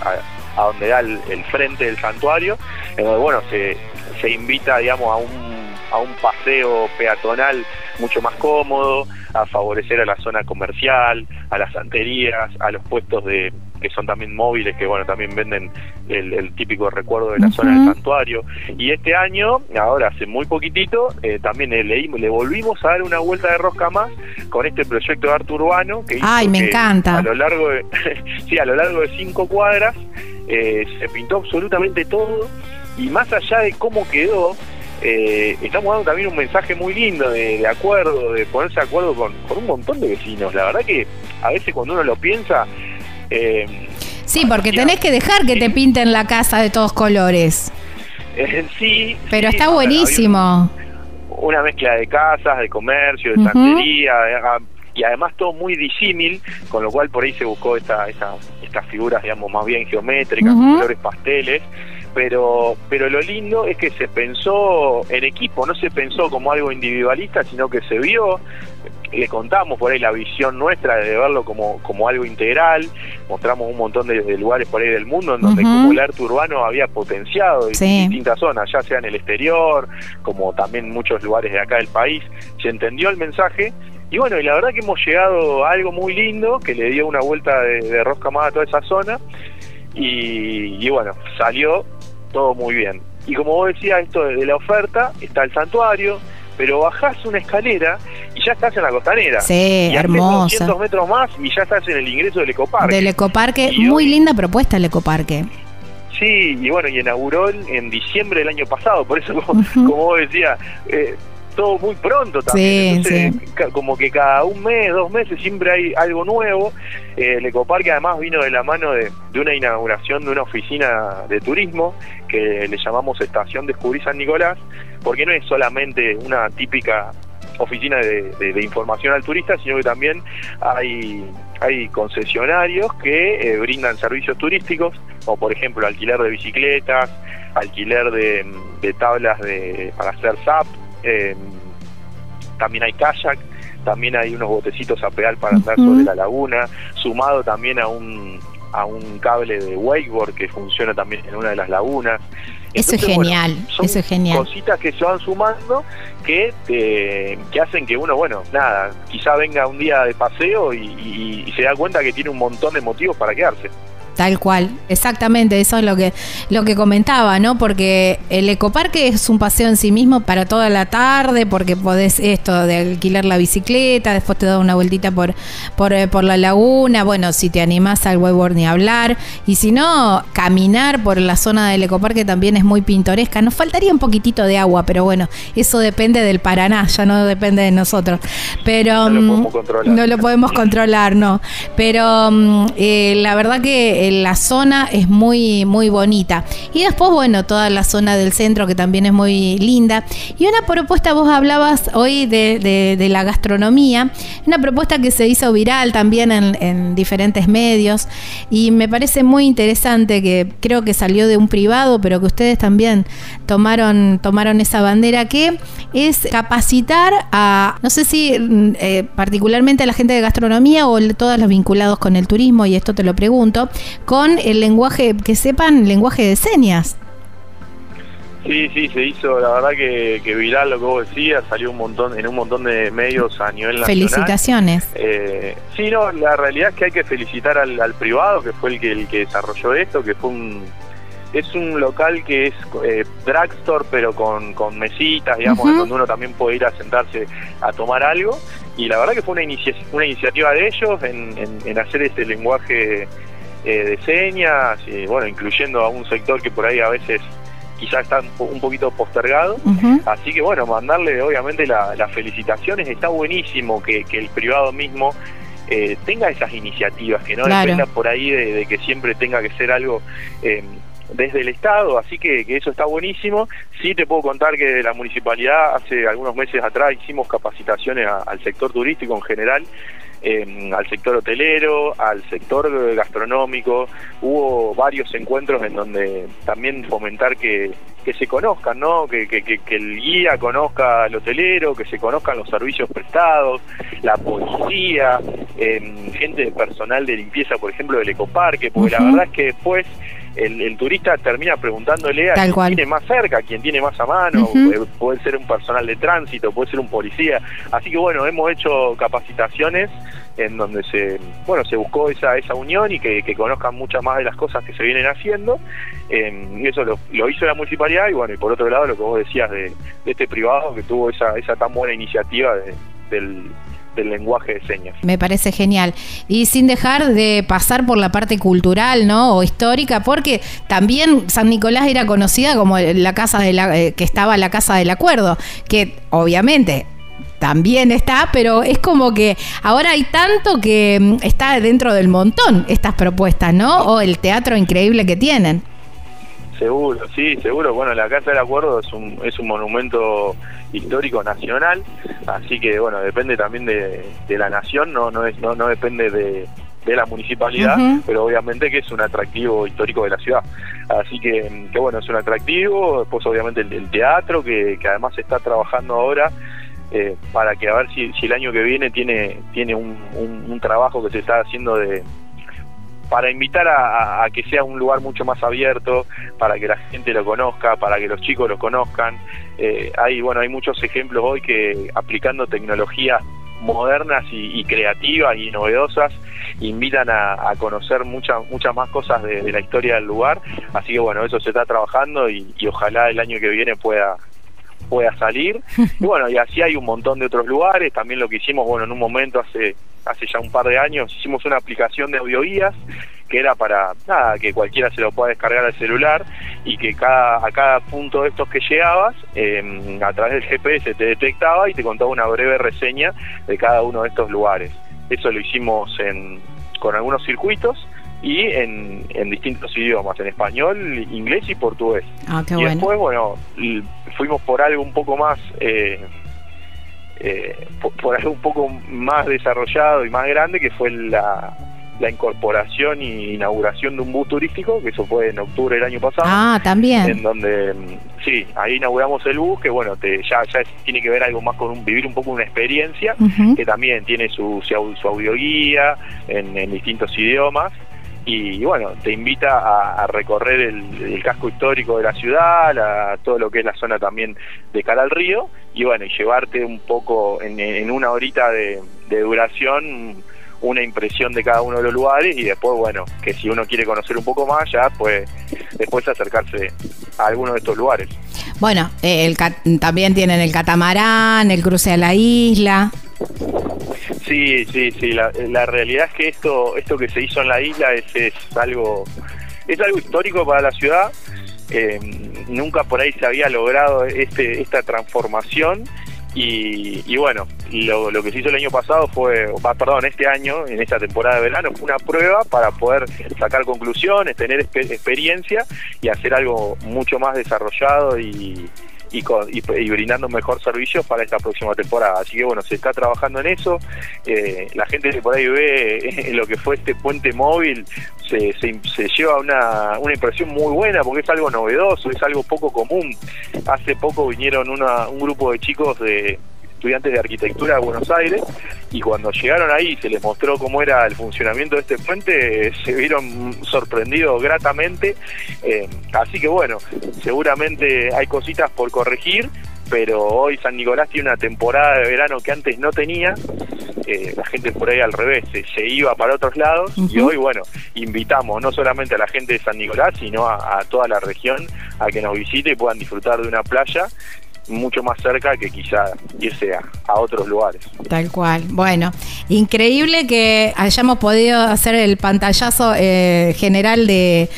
a, donde da el, frente del santuario, en donde, bueno, se, se invita, digamos, a un, a un paseo peatonal mucho más cómodo, a favorecer a la zona comercial, a las santerías, a los puestos de que son también móviles, que bueno, también venden el, típico recuerdo de la zona del santuario. Y este año, ahora hace muy poquitito, eh, también le, le, volvimos a dar una vuelta de rosca más con este proyecto de arte urbano que Ay, me encanta. a lo largo de, sí, a lo largo de cinco cuadras eh, se pintó absolutamente todo y más allá de cómo quedó, eh, estamos dando también un mensaje muy lindo de, acuerdo, de ponerse de acuerdo con, un montón de vecinos. La verdad que a veces cuando uno lo piensa... Eh, sí, porque tenés que dejar que te pinten la casa de todos colores. Eh, sí. Pero está buenísimo. Una mezcla de casas, de comercio, de santería, y además todo muy disímil, con lo cual por ahí se buscó esta, esta, estas figuras, digamos, más bien geométricas, colores pasteles, pero, pero lo lindo es que se pensó en equipo, no se pensó como algo individualista, sino que se vio, le contamos por ahí la visión nuestra de verlo como, como algo integral, mostramos un montón de, lugares por ahí del mundo en donde como el arte urbano había potenciado en distintas zonas, ya sea en el exterior, como también muchos lugares de acá del país, se entendió el mensaje. Y bueno, y la verdad que hemos llegado a algo muy lindo que le dio una vuelta de, rosca más a toda esa zona. Y, y, bueno, salió todo muy bien. Y como vos decías, esto de la oferta, está el santuario, pero bajás una escalera y ya estás en la costanera. Sí, y hermoso. 200 metros más y ya estás en el ingreso del ecoparque. Del ecoparque, muy linda propuesta el ecoparque. Sí, y bueno, y inauguró en diciembre del año pasado, por eso como, como vos decías, eh, todo muy pronto también. Como que cada un mes, dos meses siempre hay algo nuevo. Eh, el Ecoparque además vino de la mano de, una inauguración de una oficina de turismo que le llamamos Estación Descubrí San Nicolás, porque no es solamente una típica oficina de, información al turista, sino que también hay, hay concesionarios que eh, brindan servicios turísticos, como por ejemplo alquiler de bicicletas, alquiler de, de tablas de, para hacer SAP, eh, también hay kayak, también hay unos botecitos a pedal para andar sobre la laguna, sumado también a un, a un cable de wakeboard que funciona también en una de las lagunas. eso es genial, eso es genial. Cositas que se van sumando que, eh, que hacen que uno, bueno, nada, quizá venga un día de paseo y se da cuenta que tiene un montón de motivos para quedarse. Tal cual, exactamente, eso es lo que, lo que comentaba, ¿no? Porque el ecoparque es un paseo en sí mismo para toda la tarde, porque podés esto de alquilar la bicicleta, después te da una vueltita por, por, eh, por la laguna, bueno, si te animás al webboard ni hablar, y si no, caminar por la zona del ecoparque también es muy pintoresca. Nos faltaría un poquitito de agua, pero bueno, eso depende del Paraná, ya no depende de nosotros. Pero no lo mm, podemos controlar. No lo podemos controlar, no. Pero mm, eh, la verdad que la zona es muy, muy bonita. Y después, bueno, toda la zona del centro que también es muy linda. Y una propuesta, vos hablabas hoy de, de, la gastronomía, una propuesta que se hizo viral también en, en, diferentes medios y me parece muy interesante que creo que salió de un privado, pero que ustedes también tomaron, tomaron esa bandera que es capacitar a, no sé si mm, eh, particularmente a la gente de gastronomía o todos los vinculados con el turismo, y esto te lo pregunto, con el lenguaje, que sepan lenguaje de señas. Sí, sí, se hizo, la verdad que, que viral lo que vos decías, salió un montón en un montón de medios a nivel nacional. Felicitaciones. Eh, sí, no, la realidad es que hay que felicitar al, al privado, que fue el que, el que desarrolló esto, que fue un... Es un local que es eh, drugstore, pero con, con mesitas, digamos, donde uno también puede ir a sentarse a tomar algo. Y la verdad que fue una, inicia- una iniciativa de ellos en, en- en hacer este lenguaje eh, de señas, y bueno, incluyendo a un sector que por ahí a veces quizás está un, po- un poquito postergado. Así que bueno, mandarle obviamente la- las felicitaciones. Está buenísimo que, que el privado mismo eh, tenga esas iniciativas, que no Claro. dependa por ahí de, de que siempre tenga que ser algo eh, desde el Estado. Así que, que eso está buenísimo. Sí te puedo contar que la municipalidad hace algunos meses atrás hicimos capacitaciones a- al sector turístico en general. Eh, al sector hotelero, al sector gastronómico, hubo varios encuentros en donde también fomentar que, que se conozcan, ¿no? Que, que, que- el guía conozca al hotelero, que se conozcan los servicios prestados, la policía, eh, gente de personal de limpieza, por ejemplo, del ecoparque, porque la verdad es que después el, el turista termina preguntándole a Tal quien cual. tiene más cerca, a quien tiene más a mano, eh, puede ser un personal de tránsito, puede ser un policía. Así que bueno, hemos hecho capacitaciones en donde se bueno se buscó esa esa unión y que, que conozcan muchas más de las cosas que se vienen haciendo. Eh, y eso lo, lo hizo la municipalidad y bueno, y por otro lado lo que vos decías de, de este privado que tuvo esa, esa tan buena iniciativa de- del, del lenguaje de señas. Me parece genial. Y sin dejar de pasar por la parte cultural, ¿no? O histórica, porque también San Nicolás era conocida como la casa de la, eh, que estaba la casa del acuerdo, que obviamente también está, pero es como que ahora hay tanto que mm, está dentro del montón estas propuestas, ¿no? O el teatro increíble que tienen. Seguro, sí, seguro. Bueno, la Casa del Acuerdo es un, es un monumento histórico nacional, así que bueno, depende también de, de la nación, no no es, no, no depende de, de la municipalidad, pero obviamente que es un atractivo histórico de la ciudad. Así que, que bueno, es un atractivo, después obviamente el, el teatro, que, que además se está trabajando ahora eh, para que a ver si, si el año que viene tiene, tiene un, un- un trabajo que se está haciendo de para invitar a, que sea un lugar mucho más abierto, para que la gente lo conozca, para que los chicos lo conozcan. Eh, hay bueno hay muchos ejemplos hoy que aplicando tecnologías modernas y, y creativas y novedosas invitan a, a conocer muchas muchas más cosas de, de la historia del lugar. Así que bueno eso se está trabajando y, y ojalá el año que viene pueda pueda salir. Y bueno y así hay un montón de otros lugares. También lo que hicimos bueno en un momento hace hace ya un par de años hicimos una aplicación de audioguías que era para nada que cualquiera se lo pueda descargar al celular y que cada a cada punto de estos que llegabas eh, a través del GPS te detectaba y te contaba una breve reseña de cada uno de estos lugares eso lo hicimos en, con algunos circuitos y en, en distintos idiomas, en español, inglés y portugués. Ah, qué y bueno. después, bueno, fuimos por algo un poco más, eh, eh, por, por algo un poco más desarrollado y más grande, que fue la, la incorporación y inauguración de un bus turístico, que eso fue en octubre del año pasado Ah, en también. donde mm, sí, ahí inauguramos el bus, que bueno, te, ya, ya es- tiene que ver algo más con un, vivir un poco una experiencia, que también tiene su, su, su audioguía en, en distintos idiomas. Y bueno, te invita a, a recorrer el, casco histórico de la ciudad, la- todo lo que es la zona también de cara al río, y bueno, y llevarte un poco en, una horita de, duración una impresión de cada uno de los lugares y después, bueno, que si uno quiere conocer un poco más, ya pues después acercarse a alguno de estos lugares. Bueno, eh, el también tienen el catamarán, el cruce a la isla. Sí, sí, sí. La, realidad es que esto, esto que se hizo en la isla es, es algo, es algo histórico para la ciudad. Eh, nunca por ahí se había logrado este, esta transformación y, y bueno, lo, lo que se hizo el año pasado fue, perdón, este año, en esta temporada de verano, fue una prueba para poder sacar conclusiones, tener exper- experiencia y hacer algo mucho más desarrollado y, y, con- y- brindando mejor servicios para esta próxima temporada. Así que bueno, se está trabajando en eso. Eh, la gente que por ahí ve lo que fue este puente móvil se, se, se lleva una, una impresión muy buena porque es algo novedoso, es algo poco común. Hace poco vinieron una, un grupo de chicos de estudiantes de arquitectura de Buenos Aires y cuando llegaron ahí y se les mostró cómo era el funcionamiento de este puente, se vieron sorprendidos gratamente. Eh, así que bueno, seguramente hay cositas por corregir, pero hoy San Nicolás tiene una temporada de verano que antes no tenía. Eh, la gente por ahí al revés se, iba para otros lados y hoy bueno invitamos no solamente a la gente de San Nicolás sino a, a toda la región a que nos visite y puedan disfrutar de una playa mucho más cerca que quizá irse a, otros lugares. Tal cual. Bueno, increíble que hayamos podido hacer el pantallazo eh, general de,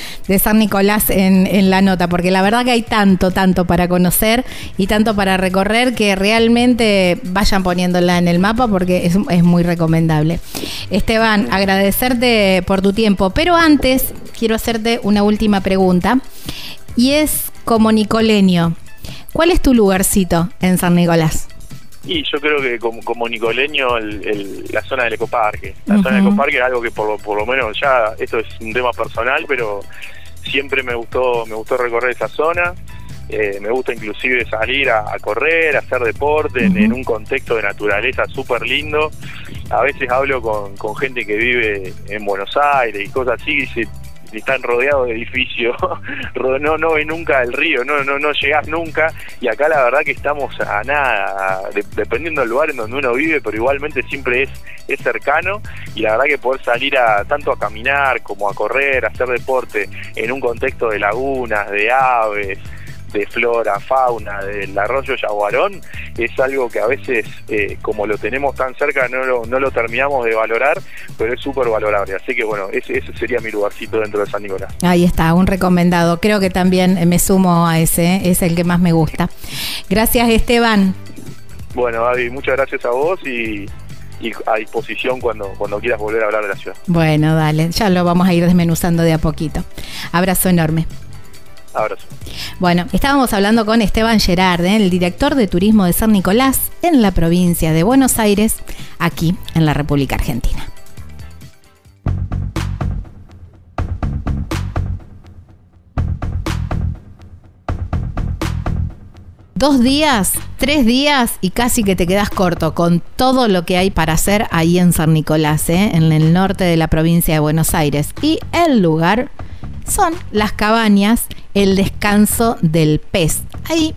San Nicolás en, la nota, porque la verdad que hay tanto, tanto para conocer y tanto para recorrer que realmente vayan poniéndola en el mapa porque es, es muy recomendable. Esteban, agradecerte por tu tiempo, pero antes quiero hacerte una última pregunta y es como nicoleño. ¿Cuál es tu lugarcito en San Nicolás? Y yo creo que como, como nicoleño, la zona del ecoparque. La zona del ecoparque es algo que por, por lo menos ya, esto es un tema personal, pero siempre me gustó, me gustó recorrer esa zona. Eh, me gusta inclusive salir a, correr, a hacer deporte en, un contexto de naturaleza súper lindo. A veces hablo con, con gente que vive en Buenos Aires y cosas así y dice, están rodeados de edificios, no no ve nunca el río, no no no llegás nunca. Y acá la verdad que estamos a nada, dependiendo del lugar en donde uno vive, pero igualmente siempre es es cercano. Y la verdad que poder salir a tanto a caminar como a correr, a hacer deporte en un contexto de lagunas, de aves, de flora, fauna, del arroyo Yaguarón, es algo que a veces, eh, como lo tenemos tan cerca, no lo, no lo terminamos de valorar, pero es súper valorable. Así que bueno, ese, ese sería mi lugarcito dentro de San Nicolás. Ahí está, un recomendado. Creo que también me sumo a ese, es el que más me gusta. Gracias, Esteban. Bueno, David, muchas gracias a vos y, y a disposición cuando, cuando quieras volver a hablar de la ciudad. Bueno, dale, ya lo vamos a ir desmenuzando de a poquito. Abrazo enorme. Bueno, estábamos hablando con Esteban Gerard, ¿eh? el director de turismo de San Nicolás en la provincia de Buenos Aires, aquí en la República Argentina. Dos días, tres días y casi que te quedas corto con todo lo que hay para hacer ahí en San Nicolás, ¿eh? en el norte de la provincia de Buenos Aires. Y el lugar son las cabañas, el descanso del pez. Ahí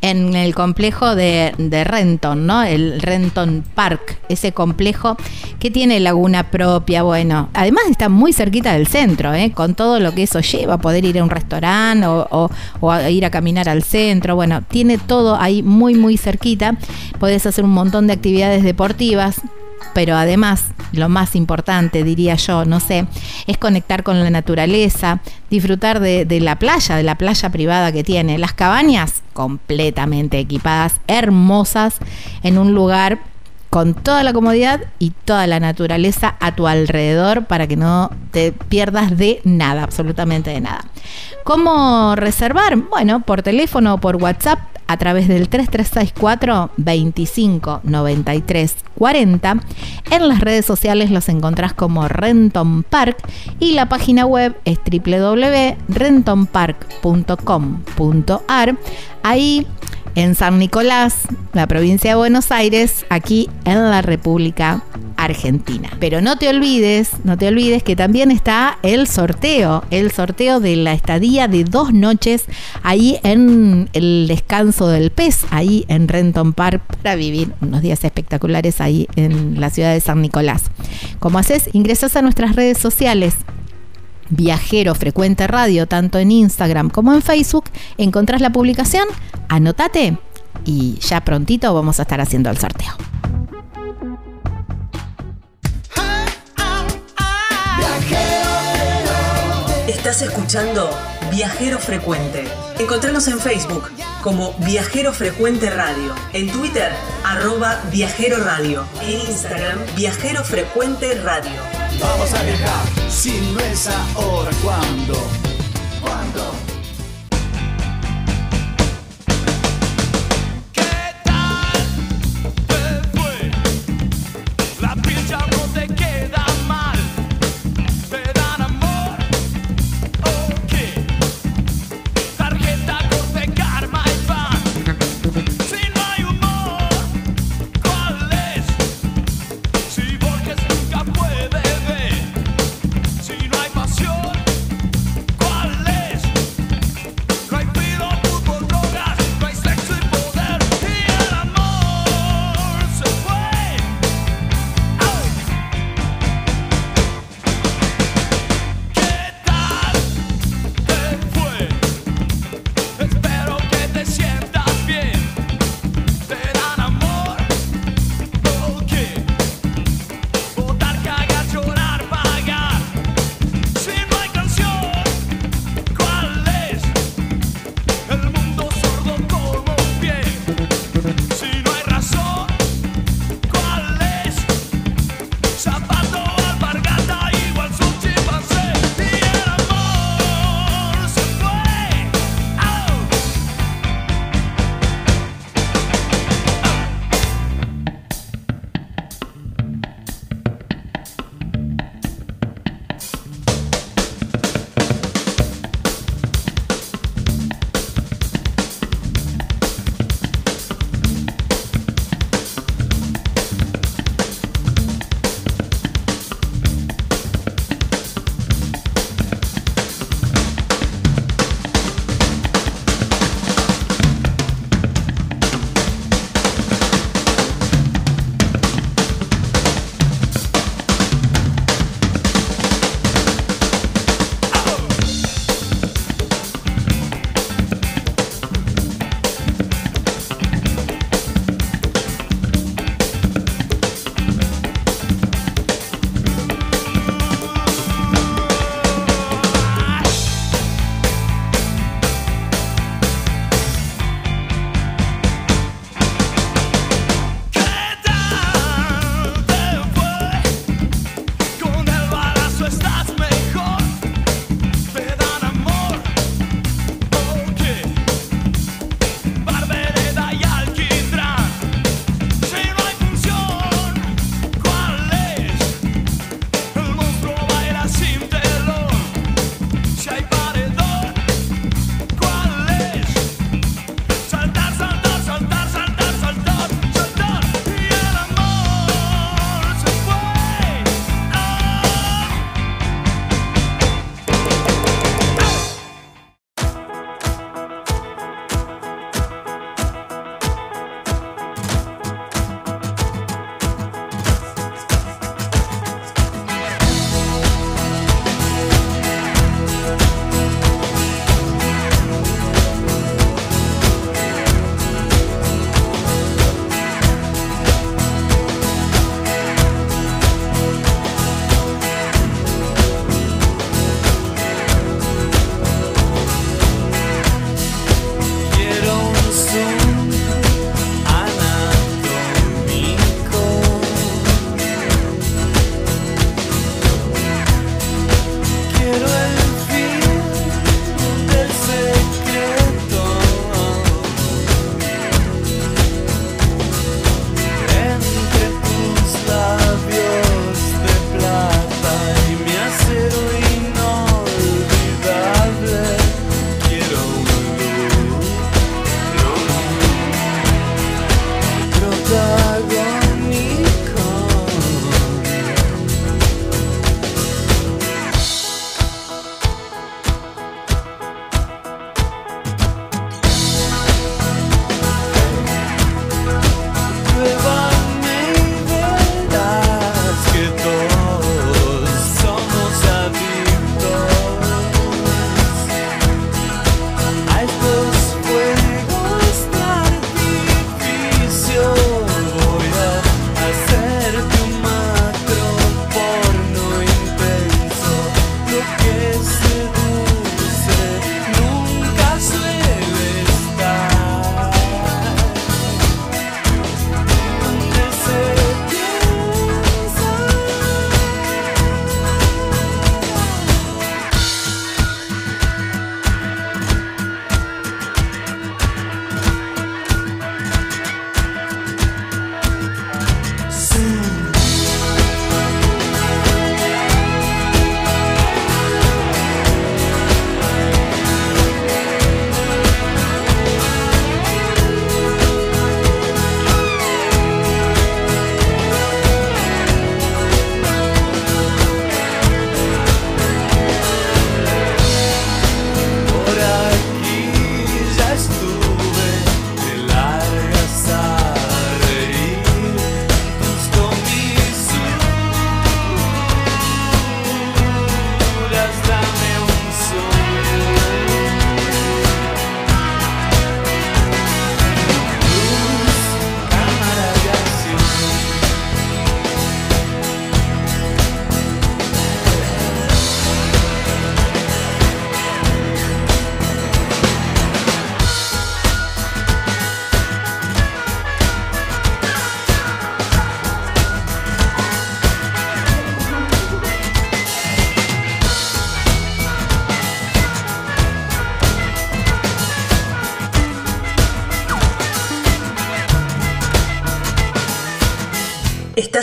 en el complejo de, Renton, ¿no? El Renton Park, ese complejo que tiene laguna propia, bueno, además está muy cerquita del centro, ¿eh? con todo lo que eso lleva, poder ir a un restaurante o, o, ir a caminar al centro, bueno, tiene todo ahí muy, muy cerquita, podés hacer un montón de actividades deportivas, pero además, lo más importante, diría yo, no sé, es conectar con la naturaleza, disfrutar de, la playa, de la playa privada que tiene. Las cabañas completamente equipadas, hermosas, en un lugar con toda la comodidad y toda la naturaleza a tu alrededor para que no te pierdas de nada, absolutamente de nada. ¿Cómo reservar? Bueno, por teléfono o por WhatsApp a través del 3364 25 93 40. En las redes sociales los encontrás como Renton Park y la página web es www.rentonpark.com.ar. Ahí en San Nicolás, la provincia de Buenos Aires, aquí en la República Argentina. Pero no te olvides, no te olvides que también está el sorteo, el sorteo de la estadía de dos noches ahí en el descanso del pez, ahí en Renton Park, para vivir unos días espectaculares ahí en la ciudad de San Nicolás. Como haces, ingresas a nuestras redes sociales, Viajero Frecuente Radio, tanto en Instagram como en Facebook, encontrás la publicación, anótate y ya prontito vamos a estar haciendo el sorteo. Estás escuchando Viajero Frecuente. Encontranos en Facebook como Viajero Frecuente Radio, en Twitter arroba Viajero Radio, en Instagram Viajero Frecuente Radio. Vamos a viajar, si no es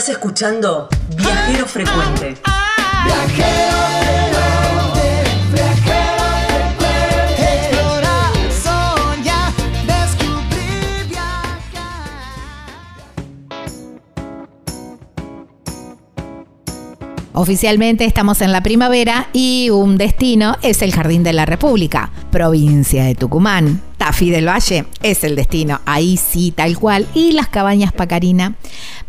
Estás escuchando Viajero Frecuente. Oficialmente estamos en la primavera y un destino es el Jardín de la República, provincia de Tucumán. Tafí del Valle es el destino, ahí sí, tal cual. Y las cabañas Pacarina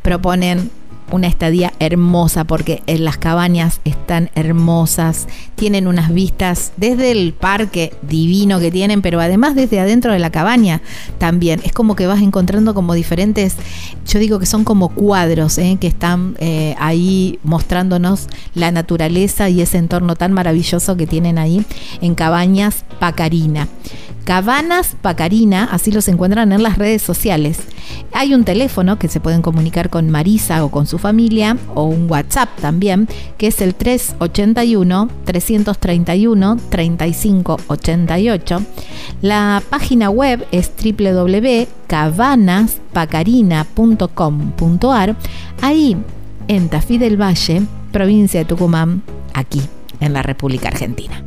proponen una estadía hermosa porque en las cabañas están hermosas, tienen unas vistas desde el parque divino que tienen, pero además desde adentro de la cabaña también. Es como que vas encontrando como diferentes, yo digo que son como cuadros ¿eh? que están eh, ahí mostrándonos la naturaleza y ese entorno tan maravilloso que tienen ahí en Cabañas Pacarina. Cabanas Pacarina, así los encuentran en las redes sociales. Hay un teléfono que se pueden comunicar con Marisa o con su familia, o un WhatsApp también, que es el 381-331-3588. La página web es www.cabanaspacarina.com.ar. Ahí, en Tafí del Valle, provincia de Tucumán, aquí, en la República Argentina.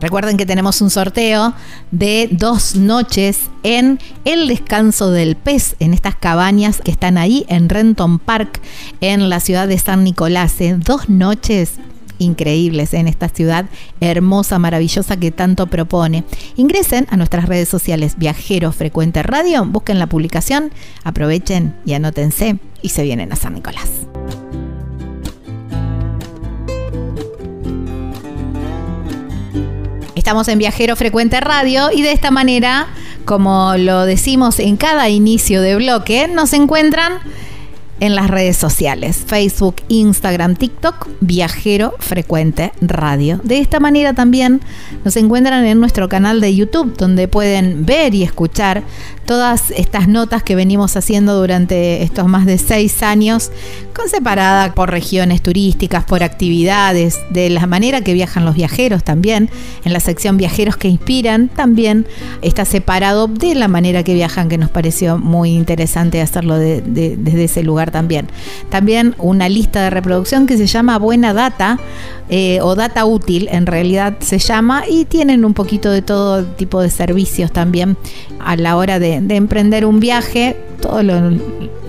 Recuerden que tenemos un sorteo de dos noches en el descanso del pez, en estas cabañas que están ahí en Renton Park, en la ciudad de San Nicolás. Dos noches increíbles en esta ciudad hermosa, maravillosa que tanto propone. Ingresen a nuestras redes sociales Viajero Frecuente Radio, busquen la publicación, aprovechen y anótense y se vienen a San Nicolás. Estamos en Viajero Frecuente Radio y de esta manera, como lo decimos en cada inicio de bloque, nos encuentran en las redes sociales, Facebook, Instagram, TikTok, Viajero Frecuente Radio. De esta manera también nos encuentran en nuestro canal de YouTube, donde pueden ver y escuchar todas estas notas que venimos haciendo durante estos más de seis años, con separada por regiones turísticas, por actividades, de la manera que viajan los viajeros también. En la sección Viajeros que Inspiran también está separado de la manera que viajan, que nos pareció muy interesante hacerlo desde ese lugar también. También una lista de reproducción que se llama Buena Data eh, o Data Útil, en realidad se llama, y tienen un poquito de todo tipo de servicios también a la hora de, emprender un viaje, todo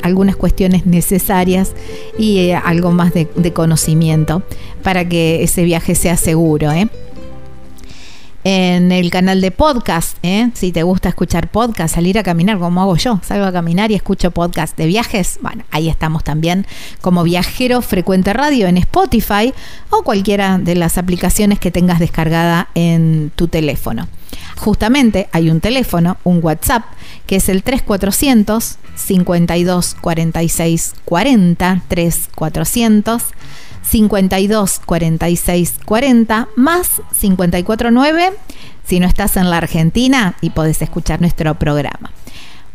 algunas cuestiones necesarias y eh, algo más de, conocimiento para que ese viaje sea seguro. ¿eh? En el canal de podcast. ¿eh? Si te gusta escuchar podcast, salir a caminar como hago yo, salgo a caminar y escucho podcast de viajes, bueno, ahí estamos también como viajero frecuente radio en Spotify o cualquiera de las aplicaciones que tengas descargada en tu teléfono. Justamente hay un teléfono, un WhatsApp, que es el 3400 52 46 40 3400 52 46 40 más 549 si no estás en la Argentina y podés escuchar nuestro programa.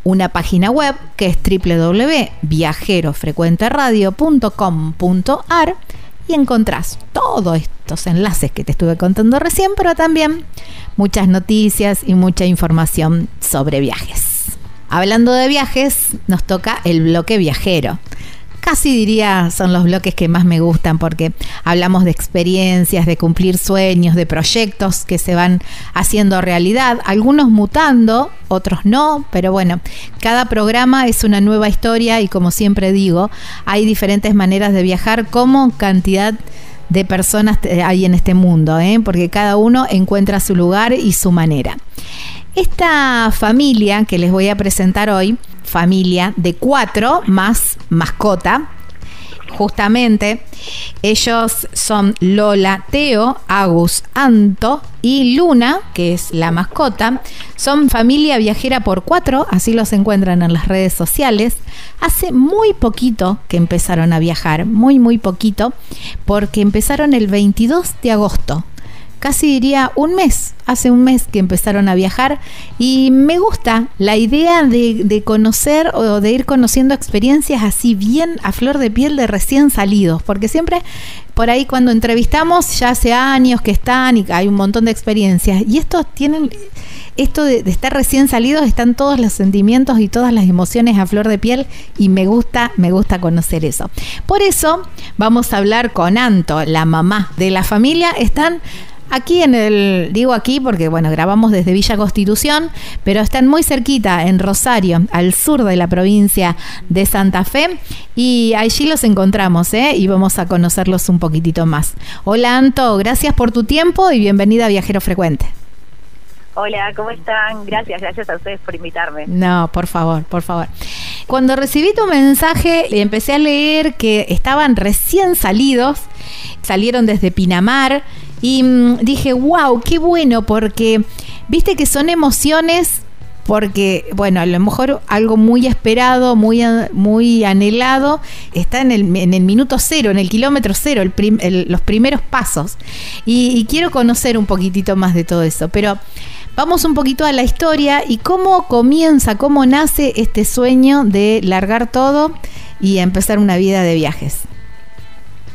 Una página web que es www.viajerofrecuenteradio.com.ar y encontrás todos estos enlaces que te estuve contando recién, pero también muchas noticias y mucha información sobre viajes. Hablando de viajes, nos toca el bloque viajero casi diría son los bloques que más me gustan porque hablamos de experiencias, de cumplir sueños, de proyectos que se van haciendo realidad, algunos mutando, otros no, pero bueno, cada programa es una nueva historia y como siempre digo, hay diferentes maneras de viajar como cantidad de personas hay en este mundo, ¿eh? porque cada uno encuentra su lugar y su manera. Esta familia que les voy a presentar hoy familia de cuatro más mascota. justamente ellos son Lola, Teo, Agus, Anto y Luna, que es la mascota. Son familia viajera por cuatro, así los encuentran en las redes sociales. Hace muy poquito que empezaron a viajar, muy muy poquito, porque empezaron el 22 de agosto casi diría un mes, hace un mes que empezaron a viajar y me gusta la idea de, conocer o de ir conociendo experiencias así bien a flor de piel de recién salidos, porque siempre por ahí cuando entrevistamos ya hace años que están y hay un montón de experiencias y estos tienen esto de, de, estar recién salidos están todos los sentimientos y todas las emociones a flor de piel y me gusta, me gusta conocer eso. Por eso vamos a hablar con Anto, la mamá de la familia. Están Aquí en el, digo aquí porque bueno, grabamos desde Villa Constitución, pero están muy cerquita, en Rosario, al sur de la provincia de Santa Fe, y allí los encontramos, ¿eh? Y vamos a conocerlos un poquitito más. Hola Anto, gracias por tu tiempo y bienvenida a Viajero Frecuente. Hola, ¿cómo están? Gracias, gracias a ustedes por invitarme. No, por favor, por favor. Cuando recibí tu mensaje, empecé a leer que estaban recién salidos, salieron desde Pinamar y mm, dije, wow, qué bueno, porque viste que son emociones porque, bueno, a lo mejor algo muy esperado, muy, muy anhelado, está en el, en el minuto cero, en el kilómetro cero, los primeros pasos. Y, quiero conocer un poquitito más de todo eso, pero vamos un poquito a la historia y cómo comienza, cómo nace este sueño de largar todo y empezar una vida de viajes.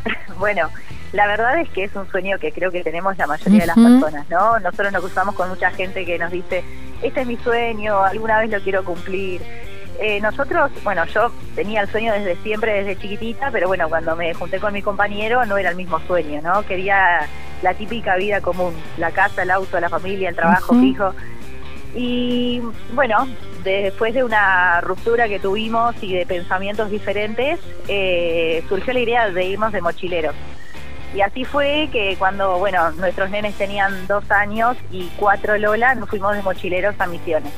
Bueno, la verdad es que es un sueño que creo que tenemos la mayoría de las personas, ¿no? Nosotros nos cruzamos con mucha gente que nos dice, este es mi sueño, alguna vez lo quiero cumplir. Eh, nosotros, bueno, yo tenía el sueño desde siempre, desde chiquitita, pero bueno, cuando me junté con mi compañero no era el mismo sueño, ¿no? Quería la típica vida común, la casa, el auto, la familia, el trabajo fijo. Y bueno, después de una ruptura que tuvimos y de pensamientos diferentes, eh, surgió la idea de irnos de mochileros. Y así fue que cuando, bueno, nuestros nenes tenían dos años y cuatro Lola, nos fuimos de mochileros a Misiones.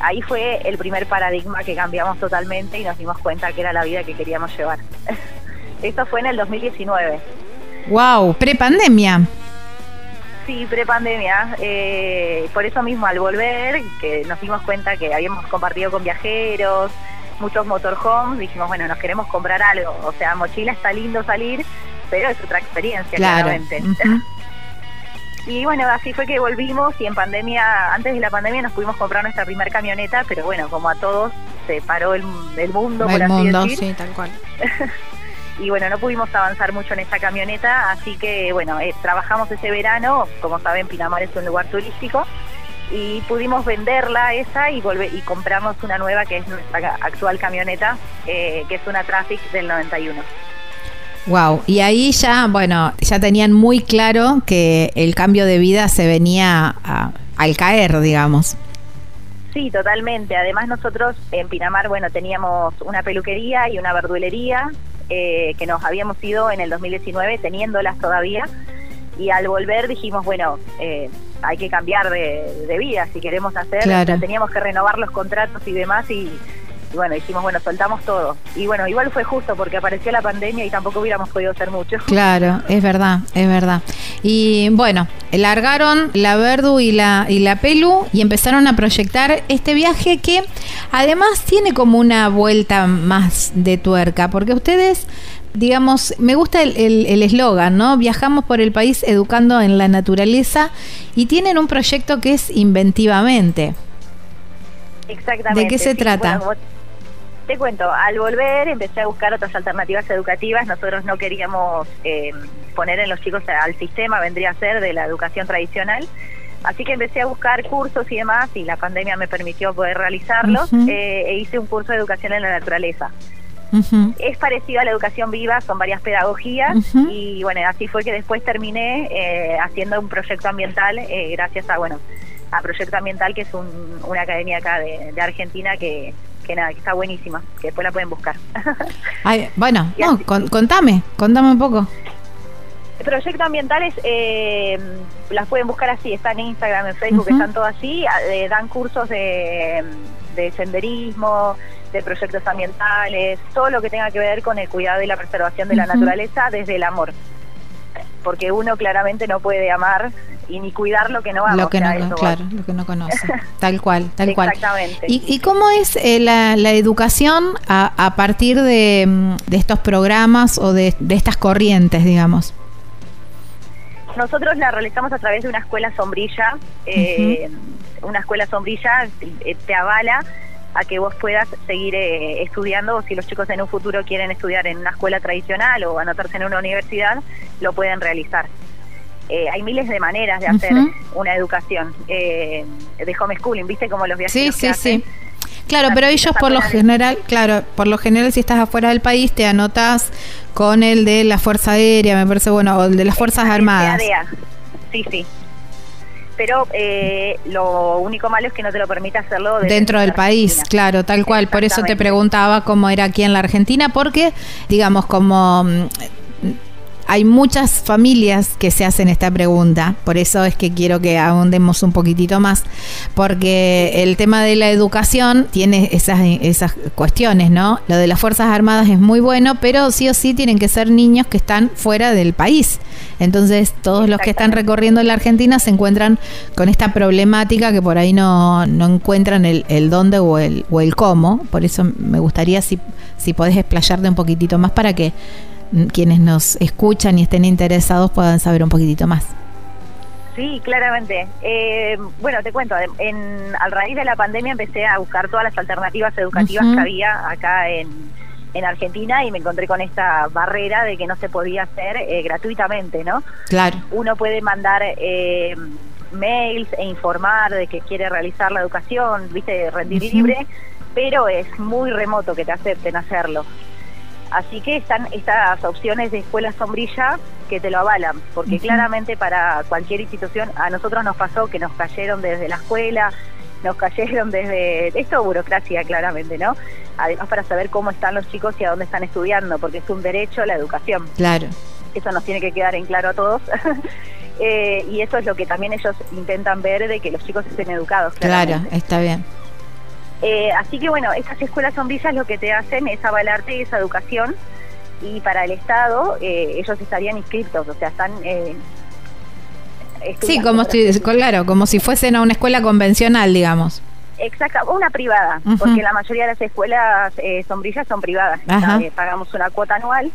Ahí fue el primer paradigma que cambiamos totalmente y nos dimos cuenta que era la vida que queríamos llevar. Esto fue en el 2019. ¡Wow! ¿Prepandemia? Sí, prepandemia. Eh, por eso mismo, al volver, que nos dimos cuenta que habíamos compartido con viajeros, muchos motorhomes, dijimos, bueno, nos queremos comprar algo. O sea, mochila está lindo salir, pero es otra experiencia, claramente. Y bueno, así fue que volvimos y en pandemia, antes de la pandemia nos pudimos comprar nuestra primera camioneta, pero bueno, como a todos se paró el, mundo, por así decir. Sí, tal cual. y bueno, no pudimos avanzar mucho en esta camioneta, así que bueno, eh, trabajamos ese verano, como saben, Pinamar es un lugar turístico, y pudimos venderla esa y volver y compramos una nueva que es nuestra actual camioneta, eh, que es una Traffic del 91. Wow, y ahí ya, bueno, ya tenían muy claro que el cambio de vida se venía al caer, digamos. Sí, totalmente. Además nosotros en Pinamar, bueno, teníamos una peluquería y una verdulería eh, que nos habíamos ido en el 2019 teniéndolas todavía y al volver dijimos, bueno, eh, hay que cambiar de, vida si queremos hacer, teníamos que renovar los contratos y demás y y bueno, dijimos, bueno, soltamos todo. Y bueno, igual fue justo porque apareció la pandemia y tampoco hubiéramos podido hacer mucho. Claro, es verdad, es verdad. Y bueno, largaron la Verdu y la, y la Pelu y empezaron a proyectar este viaje que además tiene como una vuelta más de tuerca, porque ustedes digamos, me gusta el eslogan, ¿no? Viajamos por el país educando en la naturaleza y tienen un proyecto que es inventivamente. Exactamente. ¿De qué se trata? Te cuento, al volver empecé a buscar otras alternativas educativas. Nosotros no queríamos eh, poner en los chicos al sistema, vendría a ser de la educación tradicional. Así que empecé a buscar cursos y demás, y la pandemia me permitió poder realizarlos. Eh, e hice un curso de educación en la naturaleza. Es parecido a la educación viva, son varias pedagogías y bueno, así fue que después terminé eh, haciendo un proyecto ambiental gracias a, bueno, a Proyecto Ambiental, que es una academia acá de Argentina que, que nada, que está buenísima, que después la pueden buscar. bueno, no, contame, contame un poco. Proyecto Ambientales eh, las pueden buscar así, están en Instagram, en Facebook, están todas así, eh, dan cursos de, senderismo, de proyectos ambientales, todo lo que tenga que ver con el cuidado y la preservación de la naturaleza desde el amor. Porque uno claramente no puede amar y ni cuidar lo que no ama. Lo que no, claro, lo que no conoce. Tal cual, tal cual. Exactamente. ¿Y, cómo es eh, la, educación a, partir mm, de, estos programas o de, estas corrientes, digamos? Nosotros la realizamos a través de una escuela sombrilla. Eh, una escuela sombrilla eh, te avala a que vos puedas seguir estudiando o si los chicos en un futuro quieren estudiar en una escuela tradicional o anotarse en una universidad, lo pueden realizar. Eh, hay miles de maneras de hacer una educación eh, de homeschooling, ¿viste? Como los viajeros Sí, sí, sí. Claro, pero ellos por lo general, claro, por lo general si estás afuera del país te anotas con el de la Fuerza Aérea, me parece bueno, o el de las Fuerzas Armadas. Sí, sí. Pero eh, lo único malo es que no te lo permite hacerlo dentro del país, claro, tal cual. Por eso te preguntaba cómo era aquí en la Argentina, porque, digamos, como mm, hay muchas familias que se hacen esta pregunta, por eso es que quiero que ahondemos un poquitito más, porque el tema de la educación tiene esas, esas cuestiones, ¿no? Lo de las Fuerzas Armadas es muy bueno, pero sí o sí tienen que ser niños que están fuera del país. Entonces, todos los que están recorriendo la Argentina se encuentran con esta problemática que por ahí no, no encuentran el, el dónde o el, o el cómo. Por eso me gustaría si, si podés explayarte un poquitito más para que quienes nos escuchan y estén interesados puedan saber un poquitito más. Sí, claramente. Eh, bueno, te cuento, en, al raíz de la pandemia empecé a buscar todas las alternativas educativas que había acá en, en Argentina y me encontré con esta barrera de que no se podía hacer eh, gratuitamente, ¿no? Claro. Uno puede mandar eh, mails e informar de que quiere realizar la educación, viste, rendir libre, pero es muy remoto que te acepten hacerlo. Así que están estas opciones de escuela sombrilla que te lo avalan, porque claramente para cualquier institución, a nosotros nos pasó que nos cayeron desde la escuela, nos cayeron desde, esto burocracia claramente, ¿no? Además para saber cómo están los chicos y a dónde están estudiando, porque es un derecho la educación. Claro. Eso nos tiene que quedar en claro a todos. Eh, y eso es lo que también ellos intentan ver de que los chicos estén educados. Claro, está bien. Eh, así que bueno, estas escuelas sombrillas lo que te hacen es avalarte esa educación y para el Estado eh, ellos estarían inscritos, o sea, están... Eh, sí, como si, claro, como si fuesen a una escuela convencional, digamos. Exacto, una privada, porque la mayoría de las escuelas eh, sombrillas son privadas. pagamos una cuota anual,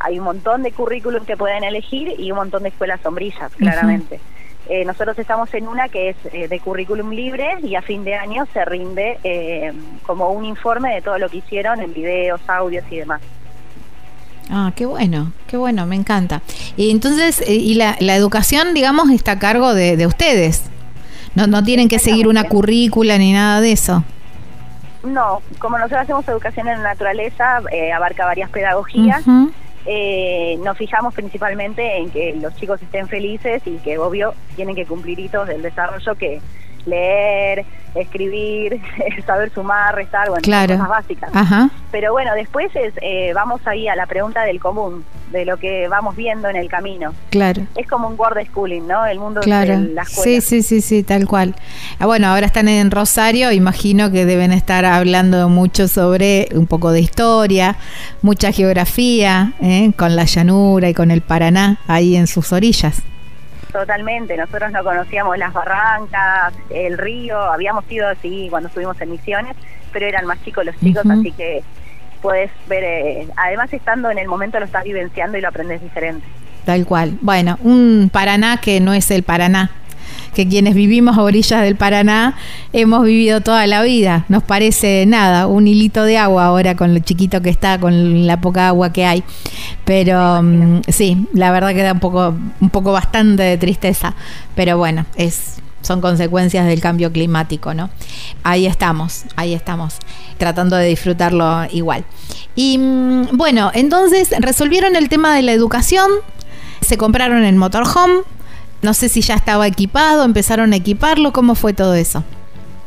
hay un montón de currículum que pueden elegir y un montón de escuelas sombrillas, claramente. Eh, nosotros estamos en una que es eh, de currículum libre y a fin de año se rinde eh, como un informe de todo lo que hicieron en videos, audios y demás. Ah, qué bueno, qué bueno, me encanta. Y entonces, y la, educación, digamos, está a cargo de, ustedes. No, no tienen que seguir una currícula ni nada de eso. No, como nosotros hacemos educación en la naturaleza, abarca varias pedagogías. Eh, nos fijamos principalmente en que los chicos estén felices y que obvio tienen que cumplir hitos del desarrollo que leer, escribir, saber sumar, restar, bueno, cosas básicas. Pero bueno, después es, eh, vamos ahí a la pregunta del común, de lo que vamos viendo en el camino. Claro. Es como un word schooling, ¿no? El mundo de la escuela. Sí, sí, sí, sí, tal cual. Ah, bueno, ahora están en Rosario, imagino que deben estar hablando mucho sobre un poco de historia, mucha geografía, ¿eh? con la llanura y con el Paraná ahí en sus orillas. Totalmente, nosotros no conocíamos las barrancas, el río, habíamos ido así cuando estuvimos en misiones, pero eran más chicos los chicos, así que puedes ver, eh, además estando en el momento lo estás vivenciando y lo aprendes diferente. Tal cual. Bueno, un Paraná que no es el Paraná, que quienes vivimos a orillas del Paraná hemos vivido toda la vida. Nos parece nada, un hilito de agua ahora con lo chiquito que está, con la poca agua que hay. Pero mm, sí, la verdad que da un poco, un poco bastante de tristeza. Pero bueno, es son consecuencias del cambio climático, ¿no? Ahí estamos, ahí estamos, tratando de disfrutarlo igual. Y mm, bueno, entonces resolvieron el tema de la educación, se compraron el motorhome, no sé si ya estaba equipado, empezaron a equiparlo, ¿cómo fue todo eso?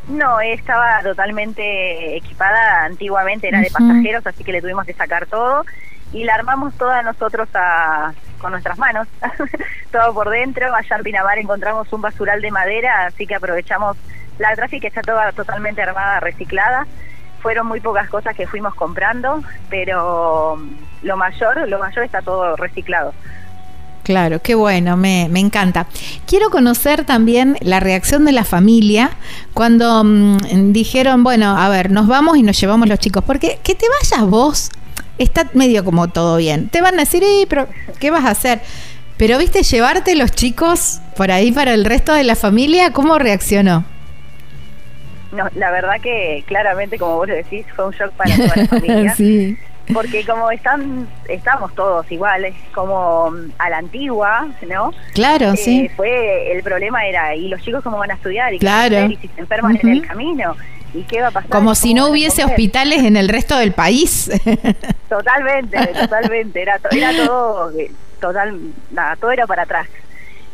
No, estaba totalmente equipada, antiguamente era de pasajeros, así que le tuvimos que sacar todo y la armamos toda nosotros con nuestras manos, todo por dentro. Allá en Pinamar encontramos un basural de madera, así que aprovechamos la gráfica está toda totalmente armada, reciclada fueron muy pocas cosas que fuimos comprando, pero lo mayor, lo mayor está todo reciclado. Claro, qué bueno, me, me, encanta. Quiero conocer también la reacción de la familia cuando mm, dijeron, bueno, a ver, nos vamos y nos llevamos los chicos, porque que te vayas vos está medio como todo bien. Te van a decir, eh, pero ¿qué vas a hacer? Pero viste, llevarte los chicos por ahí para el resto de la familia, ¿cómo reaccionó? No, la verdad que claramente, como vos lo decís, fue un shock para toda la familia. sí porque como están estamos todos iguales como a la antigua no claro eh, sí. fue el problema era y los chicos cómo van a estudiar y, claro. y si se enferman en el camino y qué va a pasar como si no hubiese hospitales en el resto del país. Totalmente totalmente era, era todo total nada todo era para atrás.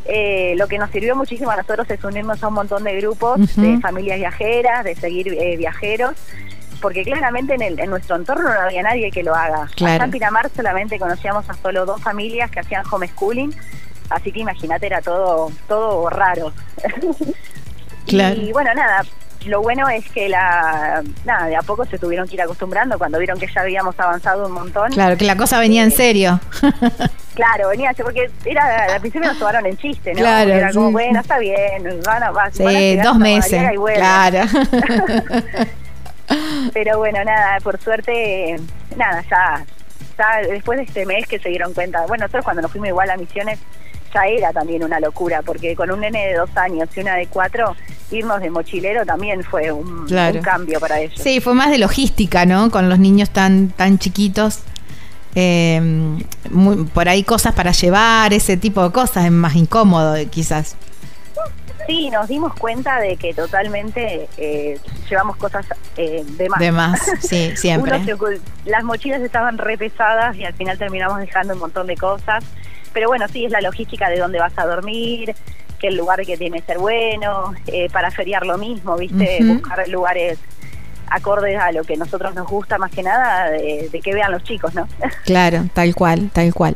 Eh, lo que nos sirvió muchísimo a nosotros es unirnos a un montón de grupos de familias viajeras, de seguir eh, viajeros, porque claramente en, el, en nuestro entorno no había nadie que lo haga. Claro. en Pinamar solamente conocíamos a solo dos familias que hacían homeschooling, así que imagínate, era todo, todo raro. Claro. Y bueno, nada, lo bueno es que la nada de a poco se tuvieron que ir acostumbrando cuando vieron que ya habíamos avanzado un montón claro que la cosa venía en Eh, serio claro venía porque era al principio nos tomaron en chiste no Claro, era como sí, bueno sí. está bien van a, va- sí van a llegar dos meses y claro pero bueno nada por suerte nada ya ya después de este mes que se dieron cuenta bueno nosotros cuando nos fuimos igual a misiones ya era también una locura porque con un nene de dos años y una de cuatro irnos de mochilero también fue un, Claro. un cambio para ellos. Sí fue más de logística no con los niños tan tan chiquitos Eh, muy- por ahí cosas para llevar ese tipo de cosas es más incómodo quizás Sí, nos dimos cuenta de que totalmente eh, llevamos cosas eh, de más. de más sí siempre Uno las mochilas estaban re pesadas y al final terminamos dejando un montón de cosas. Pero bueno, sí, es la logística de dónde vas a dormir, que el lugar que tiene que ser bueno, eh, para feriar lo mismo, ¿viste? Buscar lugares acordes a lo que nosotros nos gusta más que nada, de, de que vean los chicos, ¿no? Claro, tal cual, tal cual.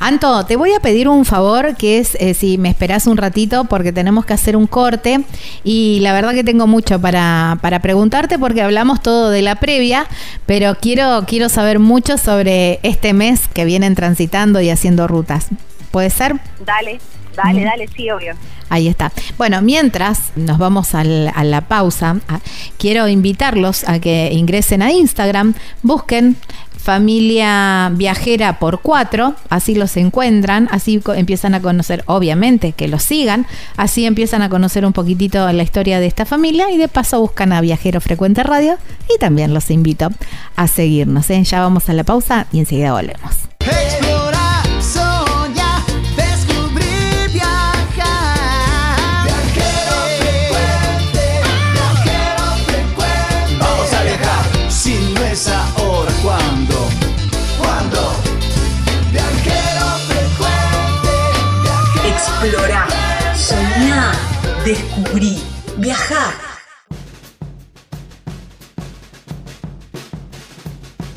Anto, te voy a pedir un favor, que es eh, si me esperás un ratito, porque tenemos que hacer un corte y la verdad que tengo mucho para, para preguntarte, porque hablamos todo de la previa, pero quiero, quiero saber mucho sobre este mes que vienen transitando y haciendo rutas. ¿Puede ser? Dale, dale, dale, sí, obvio. Ahí está. Bueno, mientras nos vamos al- a la pausa, a- quiero invitarlos a que ingresen a Instagram, busquen familia viajera por cuatro, así los encuentran, así empiezan a conocer, obviamente que los sigan, así empiezan a conocer un poquitito la historia de esta familia y de paso buscan a Viajero Frecuente Radio y también los invito a seguirnos. ¿eh? Ya vamos a la pausa y enseguida volvemos. Descubrir, viajar.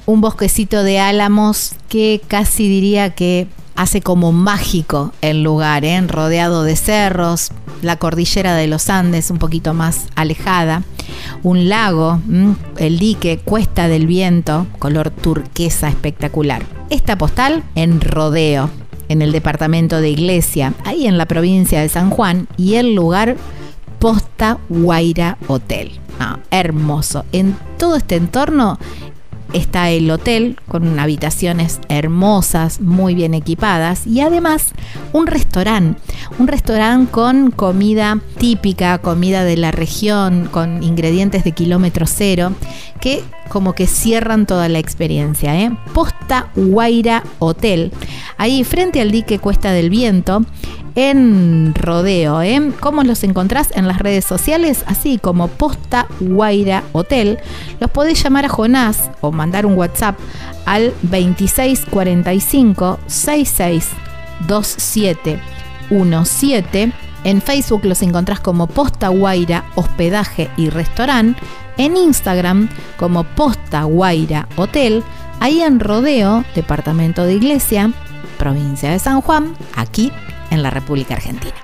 un bosquecito de álamos que casi diría que hace como mágico el lugar, ¿eh? rodeado de cerros, la cordillera de los Andes un poquito más alejada, un lago, el dique, Cuesta del Viento, color turquesa espectacular. Esta postal en Rodeo, en el departamento de Iglesia, ahí en la provincia de San Juan, y el lugar Posta Guaira Hotel. Ah, hermoso. En todo este entorno está el hotel con habitaciones hermosas, muy bien equipadas y además un restaurante, un restaurante con comida típica, comida de la región, con ingredientes de kilómetro cero, que como que cierran toda la experiencia. ¿eh? Posta Guaira Hotel, ahí frente al dique Cuesta del Viento, en Rodeo. ¿eh? ¿Cómo los encontrás en las redes sociales? Así como Posta Guaira Hotel. Los podés llamar a Jonás o mandar un WhatsApp al 2645 662717. En Facebook los encontrás como Posta Guaira Hospedaje y Restaurante. En Instagram como Posta Guaira Hotel. Ahí en Rodeo, Departamento de Iglesia, provincia de San Juan, aquí en la República Argentina.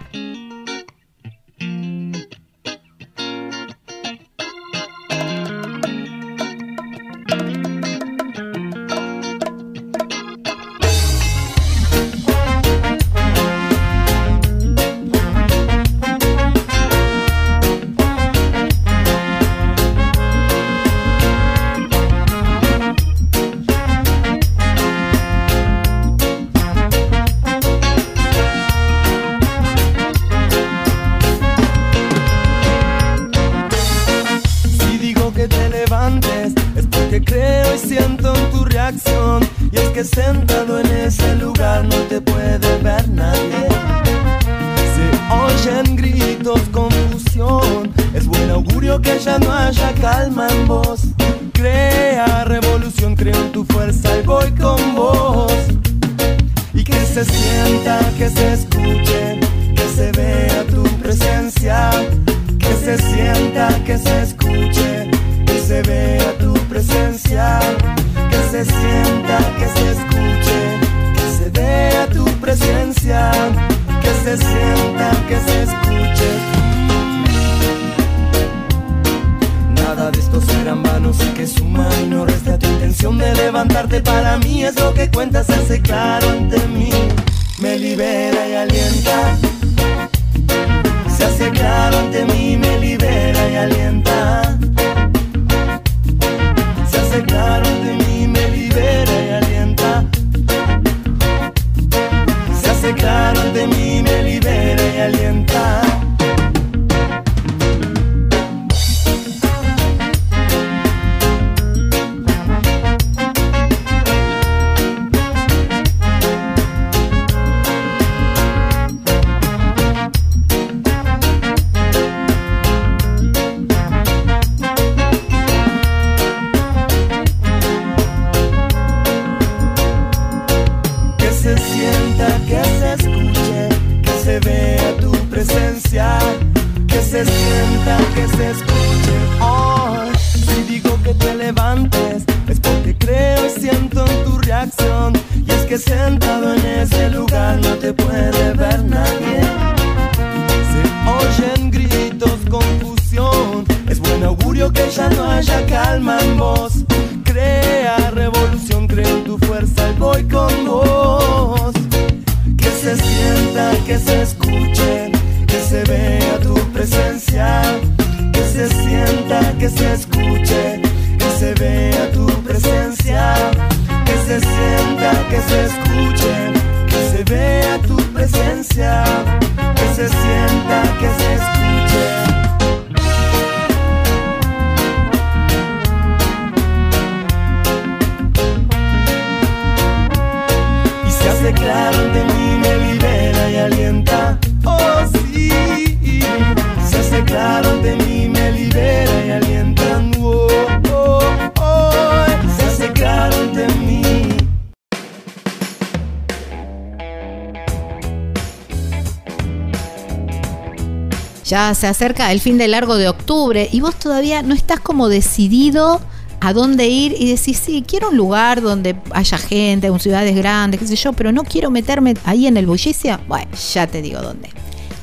Ya se acerca el fin de largo de octubre y vos todavía no estás como decidido a dónde ir y decís, sí, quiero un lugar donde haya gente, en ciudades grandes, qué sé yo, pero no quiero meterme ahí en el bullicio. Bueno, ya te digo dónde.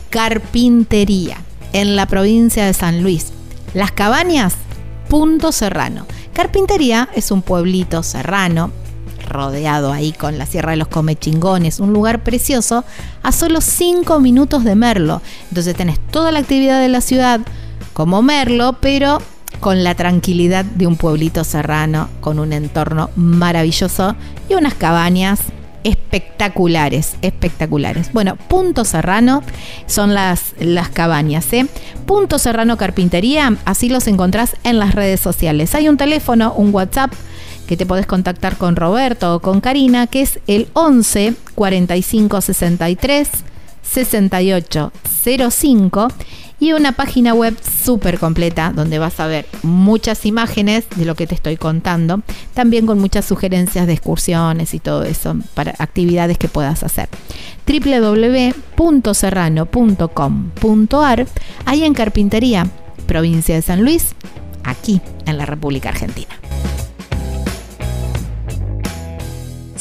Carpintería, en la provincia de San Luis. Las Cabañas, Punto Serrano. Carpintería es un pueblito serrano rodeado ahí con la Sierra de los Comechingones, un lugar precioso, a solo 5 minutos de Merlo. Entonces tenés toda la actividad de la ciudad como Merlo, pero con la tranquilidad de un pueblito serrano, con un entorno maravilloso y unas cabañas espectaculares, espectaculares. Bueno, Punto Serrano son las, las cabañas, ¿eh? Punto Serrano Carpintería, así los encontrás en las redes sociales. Hay un teléfono, un WhatsApp que te podés contactar con Roberto o con Karina, que es el 11 45 63 68 05 y una página web súper completa donde vas a ver muchas imágenes de lo que te estoy contando, también con muchas sugerencias de excursiones y todo eso para actividades que puedas hacer. www.serrano.com.ar, ahí en Carpintería, provincia de San Luis, aquí en la República Argentina.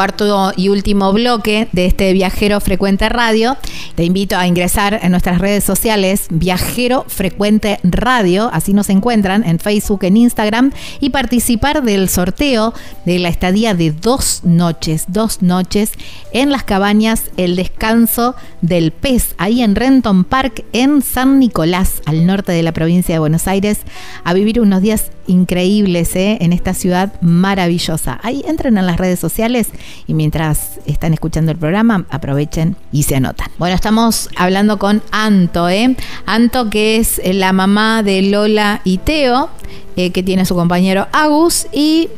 cuarto y último bloque de este Viajero Frecuente Radio. Te invito a ingresar en nuestras redes sociales, Viajero Frecuente Radio, así nos encuentran en Facebook, en Instagram, y participar del sorteo de la estadía de dos noches, dos noches en las cabañas El Descanso del Pez, ahí en Renton Park, en San Nicolás, al norte de la provincia de Buenos Aires, a vivir unos días increíbles ¿eh? en esta ciudad maravillosa. Ahí entren en las redes sociales y mientras están escuchando el programa, aprovechen y se anotan. Bueno, estamos hablando con Anto, ¿eh? Anto que es la mamá de Lola y Teo, eh, que tiene su compañero Agus y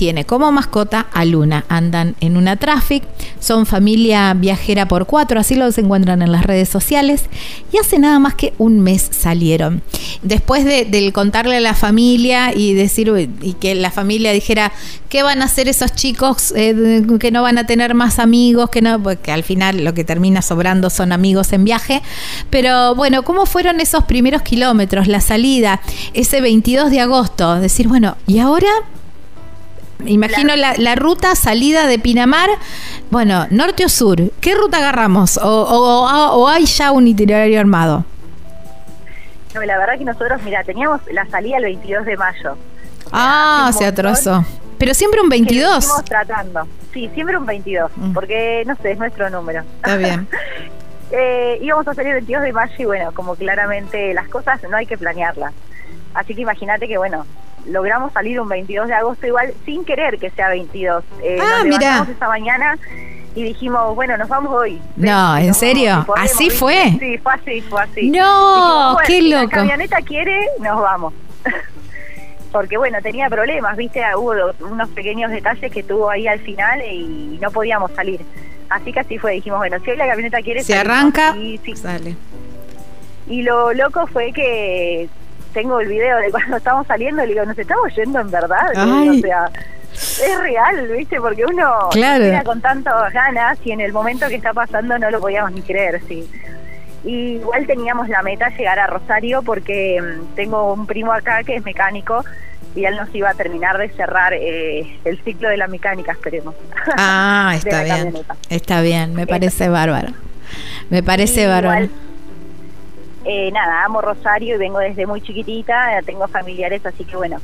tiene como mascota a Luna. Andan en una traffic, son familia viajera por cuatro, así los encuentran en las redes sociales y hace nada más que un mes salieron. Después de, del contarle a la familia y decir y que la familia dijera qué van a hacer esos chicos eh, que no van a tener más amigos, que no, porque al final lo que termina sobrando son amigos en viaje. Pero bueno, ¿cómo fueron esos primeros kilómetros, la salida, ese 22 de agosto? Decir, bueno, ¿y ahora? Imagino la, ruta salida de Pinamar, bueno, norte o sur, ¿qué ruta agarramos? ¿O, hay ya un itinerario armado? No, la verdad que nosotros, mira, teníamos la salida el 22 de mayo. ah, se atrasó. Pero siempre un 22. Estamos tratando. Sí, siempre un 22, mm. porque no sé, es nuestro número. Está bien. eh, íbamos a salir el 22 de mayo y bueno, como claramente las cosas no hay que planearlas. Así que imagínate que bueno, logramos salir un 22 de agosto igual sin querer que sea 22. Eh, ah, mira. esta mañana y dijimos, bueno, nos vamos hoy. No, ¿en serio? ¿Así fue? Sí, fue así, fue así. No, qué loco. Si la camioneta quiere, nos vamos. Porque bueno, tenía problemas, viste, hubo unos pequeños detalles que tuvo ahí al final y no podíamos salir. Así que así fue, dijimos, bueno, si hoy la camioneta quiere... Se arranca, y, sale. Y lo loco fue que tengo el video de cuando estamos saliendo y le digo, nos estamos yendo en verdad. O sea, es real, ¿viste? Porque uno claro. con tantas ganas y en el momento que está pasando no lo podíamos ni creer, sí. Y igual teníamos la meta llegar a Rosario porque mm, tengo un primo acá que es mecánico y él nos iba a terminar de cerrar eh, el ciclo de la mecánica, esperemos. Ah, está bien. Está bien, me parece bárbaro. Me parece bárbaro. Eh, nada, amo Rosario y vengo desde muy chiquitita, tengo familiares, así que bueno,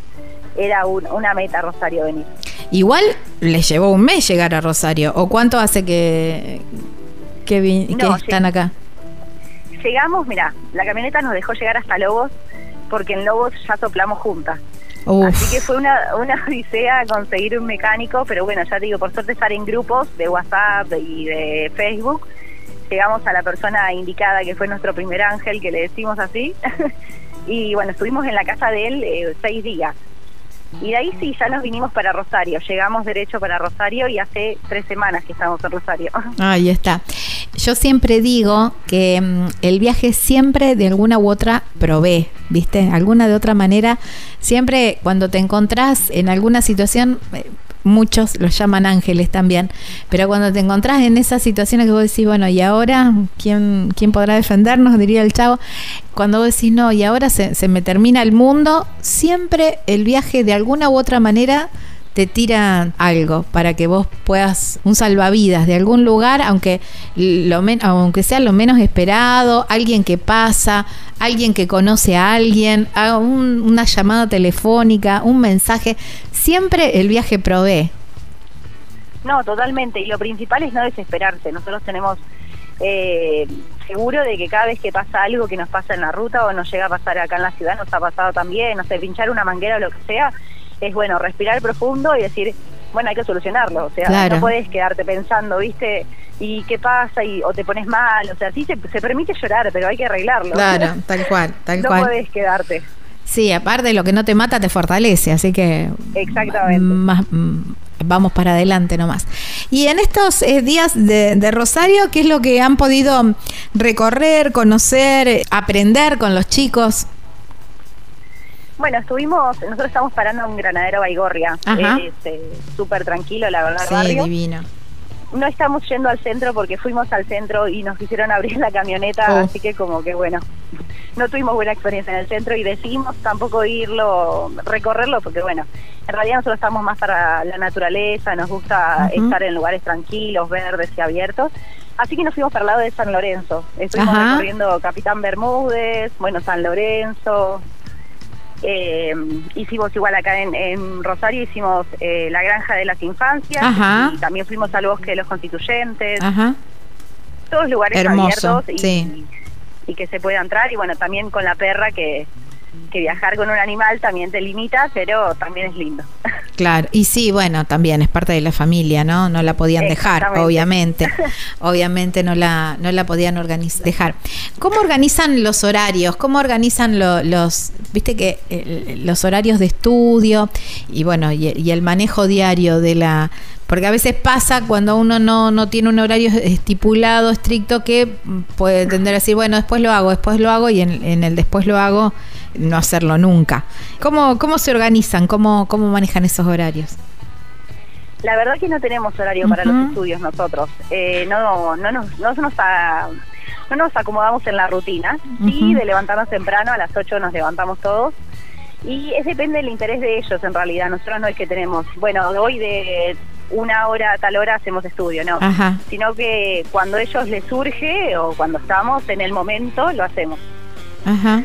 era una meta Rosario venir. Igual les llevó un mes llegar a Rosario, ¿o cuánto hace que, que, están acá? Llegamos, mira, la camioneta nos dejó llegar hasta Lobos, porque en Lobos ya soplamos juntas. Así que fue una, una odisea conseguir un mecánico, pero bueno, ya te digo, por suerte estar en grupos de WhatsApp y de Facebook, llegamos a la persona indicada que fue nuestro primer ángel, que le decimos así, y bueno, estuvimos en la casa de él eh, seis días. Y de ahí sí, ya nos vinimos para Rosario, llegamos derecho para Rosario y hace tres semanas que estamos en Rosario. Ahí está. Yo siempre digo que mm, el viaje siempre de alguna u otra provee, ¿viste? Alguna de otra manera, siempre cuando te encontrás en alguna situación, eh, muchos los llaman ángeles también, pero cuando te encontrás en esas situaciones que vos decís, bueno, ¿y ahora quién, quién podrá defendernos? Diría el chavo. Cuando vos decís, no, y ahora se, se me termina el mundo, siempre el viaje de alguna u otra manera te tira algo para que vos puedas un salvavidas de algún lugar, aunque lo aunque sea lo menos esperado, alguien que pasa, alguien que conoce a alguien, una llamada telefónica, un mensaje, siempre el viaje provee. No, totalmente. Y lo principal es no desesperarse. Nosotros tenemos eh, seguro de que cada vez que pasa algo que nos pasa en la ruta o nos llega a pasar acá en la ciudad, nos ha pasado también, no sé, pinchar una manguera o lo que sea, es bueno respirar profundo y decir, bueno, hay que solucionarlo, o sea, no puedes quedarte pensando, ¿viste? ¿Y qué pasa? Y, o te pones mal, o sea, sí se, se permite llorar, pero hay que arreglarlo. Claro, tal cual, tal cual. No puedes quedarte. Sí, aparte lo que no te mata te fortalece, así que... Exactamente. Más, vamos para adelante nomás. Y en estos eh, días de, de, Rosario, ¿qué es lo que han podido recorrer, conocer, aprender con los chicos? Bueno, estuvimos, nosotros estamos parando en un granadero Baigorria, eh, súper tranquilo, la verdad, sí, divino. no estamos yendo al centro porque fuimos al centro y nos quisieron abrir la camioneta, Oh. así que como que bueno, no tuvimos buena experiencia en el centro y decidimos tampoco irlo, recorrerlo, porque bueno, en realidad nosotros estamos más para la naturaleza, nos gusta estar en lugares tranquilos, verdes y abiertos. Así que nos fuimos para el lado de San Lorenzo. Estuvimos Ajá. recorriendo Capitán Bermúdez, bueno, San Lorenzo. Eh, hicimos igual acá en, en Rosario, hicimos eh, la Granja de las Infancias. Ajá. Y también fuimos al Bosque de los Constituyentes. Ajá. Todos lugares Hermoso, abiertos y, sí. y que se pueda entrar. Y bueno, también con la perra que, que viajar con un animal también te limita, pero también es lindo. Claro, y sí, bueno, también es parte de la familia, ¿no? No la podían dejar, obviamente. obviamente no la, no la podían dejar. ¿Cómo organizan los horarios? ¿Cómo organizan lo- los, viste que eh, los horarios de estudio y bueno, y, y el manejo diario de la... Porque a veces pasa cuando uno no, no tiene un horario estipulado, estricto, que puede tender a decir, bueno, después lo hago, después lo hago y en, en el después lo hago no hacerlo nunca. ¿Cómo, cómo se organizan? ¿Cómo, ¿Cómo manejan esos horarios? La verdad que no tenemos horario para los estudios nosotros. Eh, no, no, nos, no, nos a- no nos acomodamos en la rutina. Sí, Ujú. de levantarnos temprano, a las 8 nos levantamos todos. Y es depende del interés de ellos en realidad. Nosotros no es que tenemos, bueno, hoy de una hora a tal hora hacemos estudio, no. Ajá. Sino que cuando ellos les surge o cuando estamos en el momento, lo hacemos. Ajá.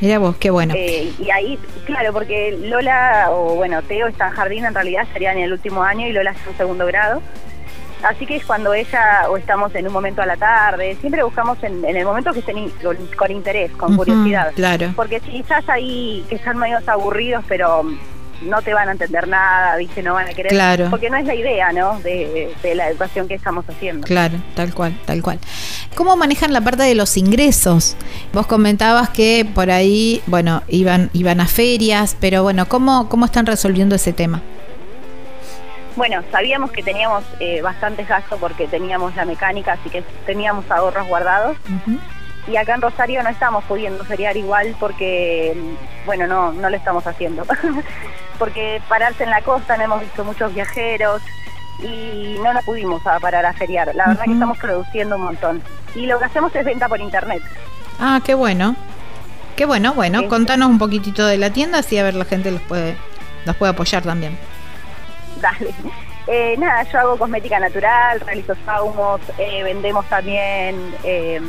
Mira vos, qué bueno. Eh, y ahí, claro, porque Lola, o bueno, Teo está en jardín, en realidad sería en el último año y Lola está en segundo grado. Así que es cuando ella, o estamos en un momento a la tarde, siempre buscamos en, en el momento que estén in- con, con interés, con Ujú, curiosidad. claro. Porque si estás ahí, que están medios aburridos, pero no te van a entender nada, ¿viste? No van a querer. Claro. Porque no es la idea, ¿no? De, de la educación que estamos haciendo. Claro, tal cual, tal cual. ¿Cómo manejan la parte de los ingresos? Vos comentabas que por ahí, bueno, iban, iban a ferias, pero bueno, ¿cómo, cómo están resolviendo ese tema? Bueno, sabíamos que teníamos eh, bastantes gastos porque teníamos la mecánica, así que teníamos ahorros guardados. Y acá en Rosario no estamos pudiendo feriar igual porque, bueno, no, no lo estamos haciendo. porque pararse en la costa, no hemos visto muchos viajeros y no nos pudimos a parar a feriar. La verdad que estamos produciendo un montón. Y lo que hacemos es venta por internet. Ah, qué bueno. Qué bueno, bueno, Sí. contanos un poquitito de la tienda, así a ver la gente los puede, los puede apoyar también. Dale. Eh, nada, yo hago cosmética natural, realizo saumos, eh, vendemos también eh,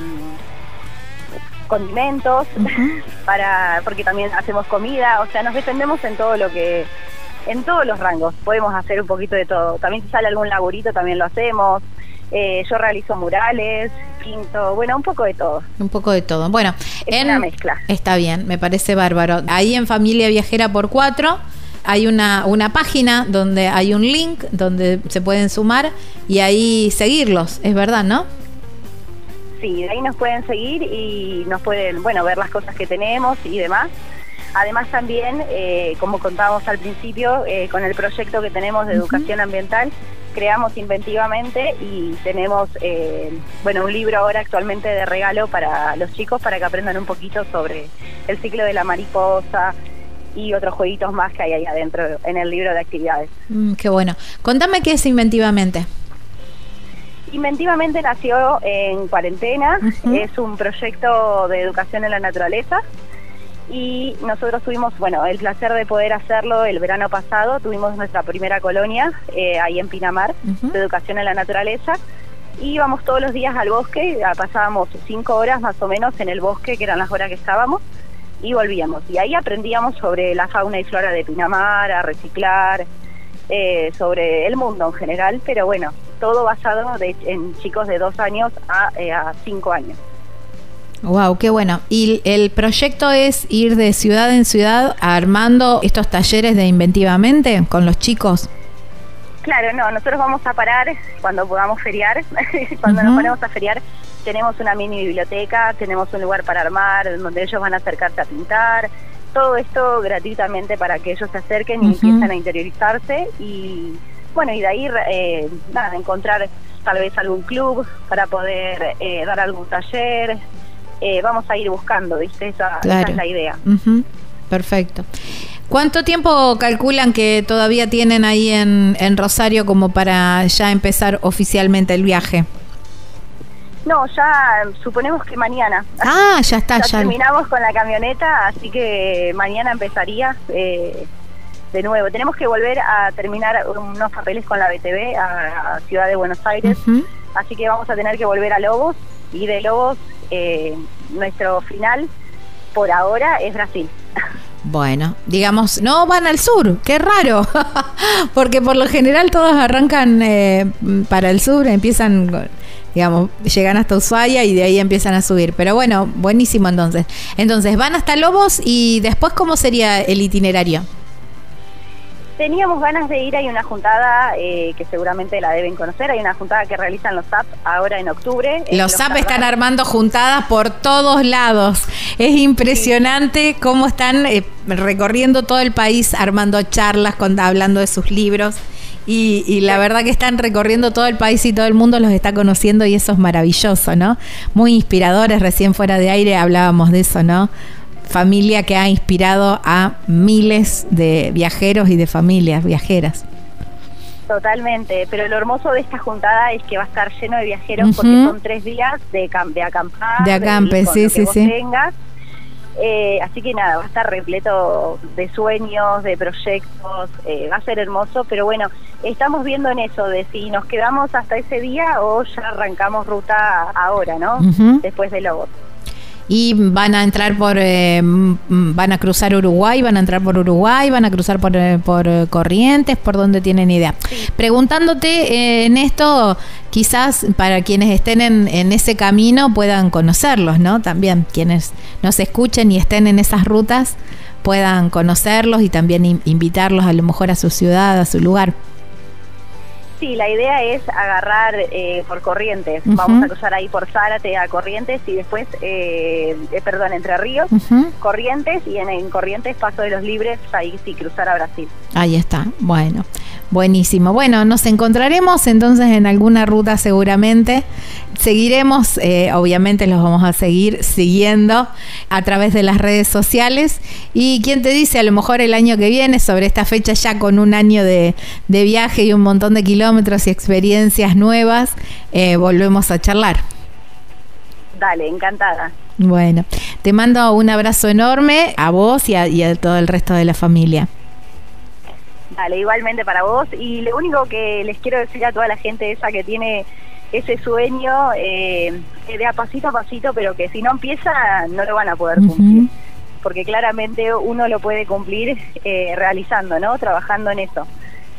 condimentos para porque también hacemos comida, o sea, nos defendemos en todo lo que en todos los rangos, podemos hacer un poquito de todo. También si sale algún laburito también lo hacemos. Eh, yo realizo murales, pinto, bueno, un poco de todo. Un poco de todo. Bueno, Es una mezcla. Está bien, me parece bárbaro. Ahí en Familia Viajera por Cuatro hay una, una página donde hay un link donde se pueden sumar y ahí seguirlos, es verdad, ¿no? Sí, de ahí nos pueden seguir y nos pueden, bueno, ver las cosas que tenemos y demás. Además también, eh, como contábamos al principio, eh, con el proyecto que tenemos de educación ambiental, creamos inventivamente y tenemos, eh, bueno, un libro ahora actualmente de regalo para los chicos para que aprendan un poquito sobre el ciclo de la mariposa y otros jueguitos más que hay ahí adentro en el libro de actividades. Mm, qué bueno. Contame qué es Inventivamente. Inventivamente nació en cuarentena, es un proyecto de educación en la naturaleza y nosotros tuvimos, bueno, el placer de poder hacerlo el verano pasado, tuvimos nuestra primera colonia eh, ahí en Pinamar de educación en la naturaleza. Y íbamos todos los días al bosque, ah, pasábamos cinco horas más o menos en el bosque, que eran las horas que estábamos, y volvíamos. Y ahí aprendíamos sobre la fauna y flora de Pinamar, a reciclar, eh, sobre el mundo en general, pero bueno, todo basado de- en chicos de dos años a, eh, a cinco años. Wow, qué bueno. Y el proyecto es ir de ciudad en ciudad armando estos talleres de Inventivamente con los chicos. Claro, no, nosotros vamos a parar cuando podamos feriar. cuando nos ponemos a feriar, tenemos una mini biblioteca, tenemos un lugar para armar, donde ellos van a acercarse a pintar. Todo esto gratuitamente para que ellos se acerquen y Ujú. empiecen a interiorizarse. Y bueno, y de ahí eh, nada, encontrar tal vez algún club para poder eh, dar algún taller. Eh, vamos a ir buscando, ¿viste? Esa, es la idea. Ujú, Perfecto. ¿Cuánto tiempo calculan que todavía tienen ahí en, en Rosario como para ya empezar oficialmente el viaje? No, ya suponemos que mañana. Ah, ya está, ya. ya. terminamos con la camioneta, así que mañana empezaría eh, de nuevo. Tenemos que volver a terminar unos papeles con la BTV a, a Ciudad de Buenos Aires, así que vamos a tener que volver a Lobos y de Lobos eh, nuestro final por ahora es Brasil. Bueno, digamos, no van al sur, qué raro, porque por lo general todos arrancan eh, para el sur, empiezan, digamos, llegan hasta Ushuaia y de ahí empiezan a subir. Pero bueno, buenísimo entonces. Entonces, van hasta Lobos y después, ¿cómo sería el itinerario? Teníamos ganas de ir, hay una juntada eh, que seguramente la deben conocer, hay una juntada que realizan los SAP ahora en octubre. en Los SAP están armando juntadas por todos lados. Es impresionante cómo están eh, recorriendo todo el país, armando charlas, con- hablando de sus libros. Y, y la verdad que están recorriendo todo el país y todo el mundo los está conociendo y eso es maravilloso, ¿no? Muy inspiradores. Recién fuera de aire hablábamos de eso, ¿no? Familia que ha inspirado a miles de viajeros y de familias viajeras. Totalmente, pero lo hermoso de esta juntada es que va a estar lleno de viajeros porque son tres días de, de acampar. De acampe, ir con sí, lo sí, que vos sí. tengas. Eh, así que nada, va a estar repleto de sueños, de proyectos, eh, va a ser hermoso, pero bueno, estamos viendo en eso de si nos quedamos hasta ese día o ya arrancamos ruta ahora, ¿no? Después de Lobos. Y van a entrar por, eh, van a cruzar Uruguay, van a entrar por Uruguay, van a cruzar por, eh, por eh, Corrientes, por donde tienen idea. Preguntándote eh, en esto, quizás para quienes estén en, en ese camino puedan conocerlos, ¿no? También quienes nos escuchen y estén en esas rutas puedan conocerlos y también in- invitarlos a lo mejor a su ciudad, a su lugar. Sí, la idea es agarrar eh, por Corrientes. Vamos a cruzar ahí por Zárate a Corrientes y después, eh, eh, perdón, Entre Ríos. Corrientes y en, en Corrientes Paso de los Libres, ahí sí cruzar a Brasil. Ahí está, bueno, buenísimo. Bueno, nos encontraremos entonces en alguna ruta seguramente. Seguiremos, eh, obviamente los vamos a seguir siguiendo a través de las redes sociales. Y quién te dice, a lo mejor el año que viene, sobre esta fecha ya con un año de, de viaje y un montón de kilómetros y experiencias nuevas, eh, volvemos a charlar. Dale, encantada. Bueno, te mando un abrazo enorme a vos y a, y a todo el resto de la familia. Dale, igualmente para vos. Y lo único que les quiero decir a toda la gente esa que tiene ese sueño, eh, que de a pasito a pasito, pero que si no empieza no lo van a poder cumplir. Porque claramente uno lo puede cumplir eh, realizando, ¿no? Trabajando en eso.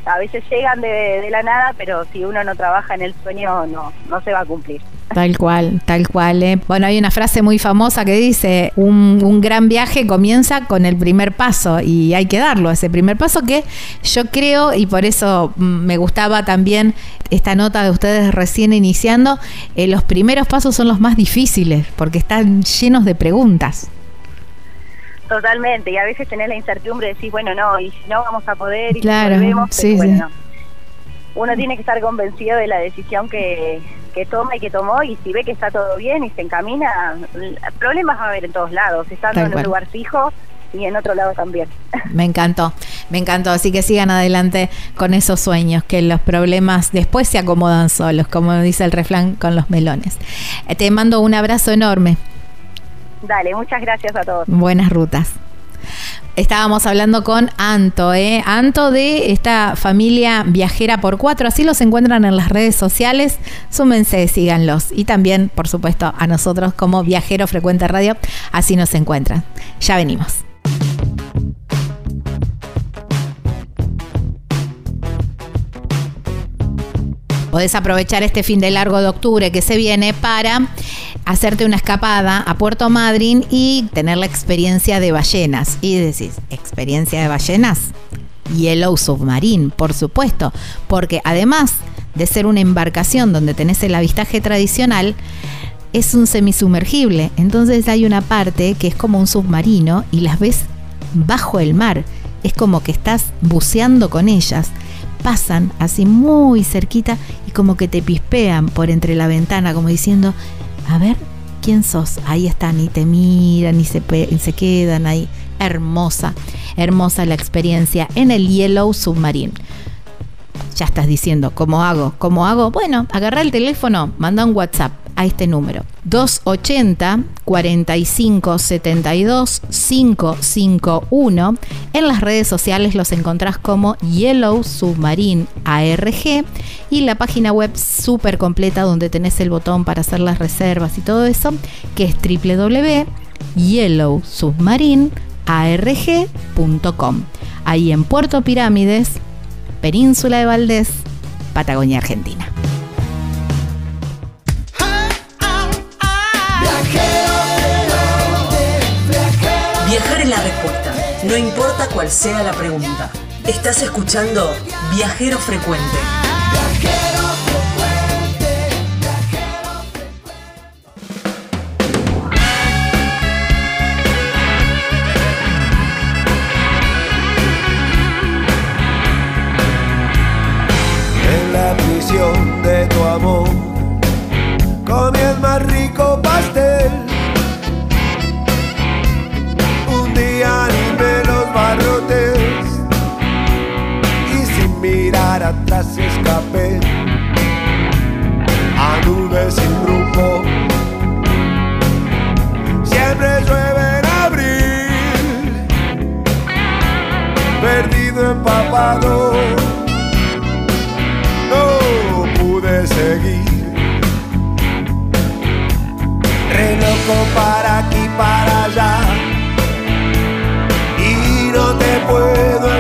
A veces llegan de, la nada, pero si uno no trabaja en el sueño, no, no se va a cumplir. Tal cual, tal cual. ¿eh? Bueno, hay una frase muy famosa que dice, un, un gran viaje comienza con el primer paso y hay que darlo, ese primer paso que yo creo, y por eso mm, me gustaba también esta nota de ustedes recién iniciando, eh, los primeros pasos son los más difíciles porque están llenos de preguntas. Totalmente, y a veces tenés la incertidumbre de decir, bueno, no, y si no vamos a poder, y Claro, si volvemos, pero sí, sí. bueno, uno tiene que estar convencido de la decisión que, que toma y que tomó, y si ve que está todo bien y se encamina, problemas va a haber en todos lados, estando Tal en cual. un lugar fijo y en otro lado también. Me encantó, me encantó. Así que sigan adelante con esos sueños, que los problemas después se acomodan solos, como dice el refrán con los melones. Eh, Te mando un abrazo enorme. Dale, muchas gracias a todos. Buenas rutas. Estábamos hablando con Anto, ¿eh? Anto de esta familia viajera por cuatro. Así los encuentran en las redes sociales. Súmense, síganlos. Y también, por supuesto, a nosotros como Viajero Frecuente Radio. Así nos encuentran. Ya venimos. Podés aprovechar este fin de largo de octubre que se viene para hacerte una escapada a Puerto Madryn y tener la experiencia de ballenas. Y decís, ¿experiencia de ballenas? Yellow Submarine, por supuesto, porque además de ser una embarcación donde tenés el avistaje tradicional, es un semisumergible. Entonces hay una parte que es como un submarino y las ves bajo el mar. Es como que estás buceando con ellas. Pasan así muy cerquita y como que te pispean por entre la ventana, como diciendo, a ver, ¿quién sos? Ahí están y te miran y se, se quedan ahí. Hermosa. hermosa la experiencia en el Yellow Submarine. Ya estás diciendo, ¿cómo hago? ¿Cómo hago? Bueno, agarra el teléfono, manda un WhatsApp a este número. 280 45 72 551 en las redes sociales los encontrás como Yellow Submarine ARG y la página web súper completa donde tenés el botón para hacer las reservas y todo eso que es www.yellowsubmarinearg.com ahí en Puerto Pirámides Península de Valdés Patagonia Argentina no importa cuál sea la pregunta. Estás escuchando Viajero Frecuente. En la prisión de tu amor comí el más rico pastel. Mirar atrás escapé a nubes sin rumbo. Siempre llueve en abril, perdido empapado no pude seguir. Re loco para aquí, para allá. Y no te puedo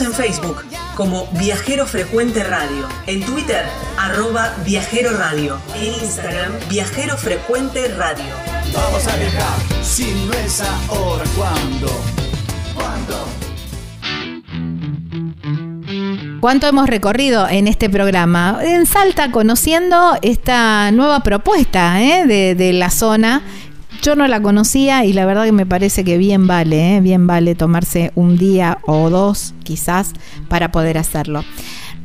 En Facebook como Viajero Frecuente Radio, en Twitter arroba Viajero Radio, en Instagram Viajero Frecuente Radio. Vamos a viajar, si no es ahora, ¿cuándo? ¿Cuándo? ¿Cuánto hemos recorrido en este programa? En Salta, conociendo esta nueva propuesta ¿eh? de, de la zona yo no la conocía y la verdad que me parece que bien vale, ¿eh? bien vale tomarse un día o dos quizás para poder hacerlo.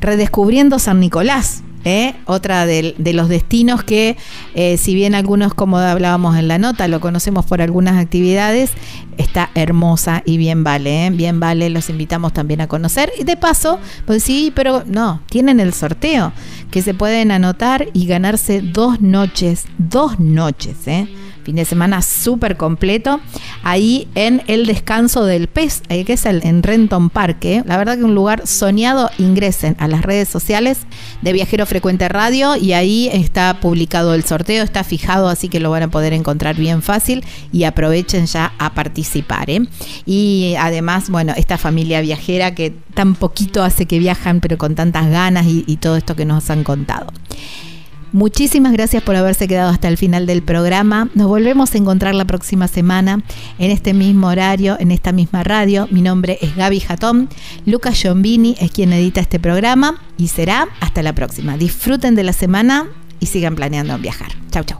Redescubriendo San Nicolás, ¿eh? otra de, los destinos que, eh, si bien algunos, como hablábamos en la nota, lo conocemos por algunas actividades, está hermosa y bien vale, bien vale, los invitamos también a conocer. Y de paso, pues sí, pero no, tienen el sorteo, que se pueden anotar y ganarse dos noches, dos noches, ¿eh? Fin de semana súper completo, ahí en el descanso del pez, eh, que es el, en Renton Parque. La verdad que un lugar soñado, ingresen a las redes sociales de Viajero Frecuente Radio y ahí está publicado el sorteo, está fijado, así que lo van a poder encontrar bien fácil y aprovechen ya a participar. ¿eh? Y además, bueno, esta familia viajera que tan poquito hace que viajan, pero con tantas ganas y, y todo esto que nos han contado. Muchísimas gracias por haberse quedado hasta el final del programa. Nos volvemos a encontrar la próxima semana en este mismo horario, en esta misma radio. Mi nombre es Gaby Jatón. Lucas Giombini es quien edita este programa y será hasta la próxima. Disfruten de la semana y sigan planeando viajar. Chau, chau.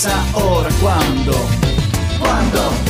si no es ahora, ¿cuándo? ¿Cuándo? Viajero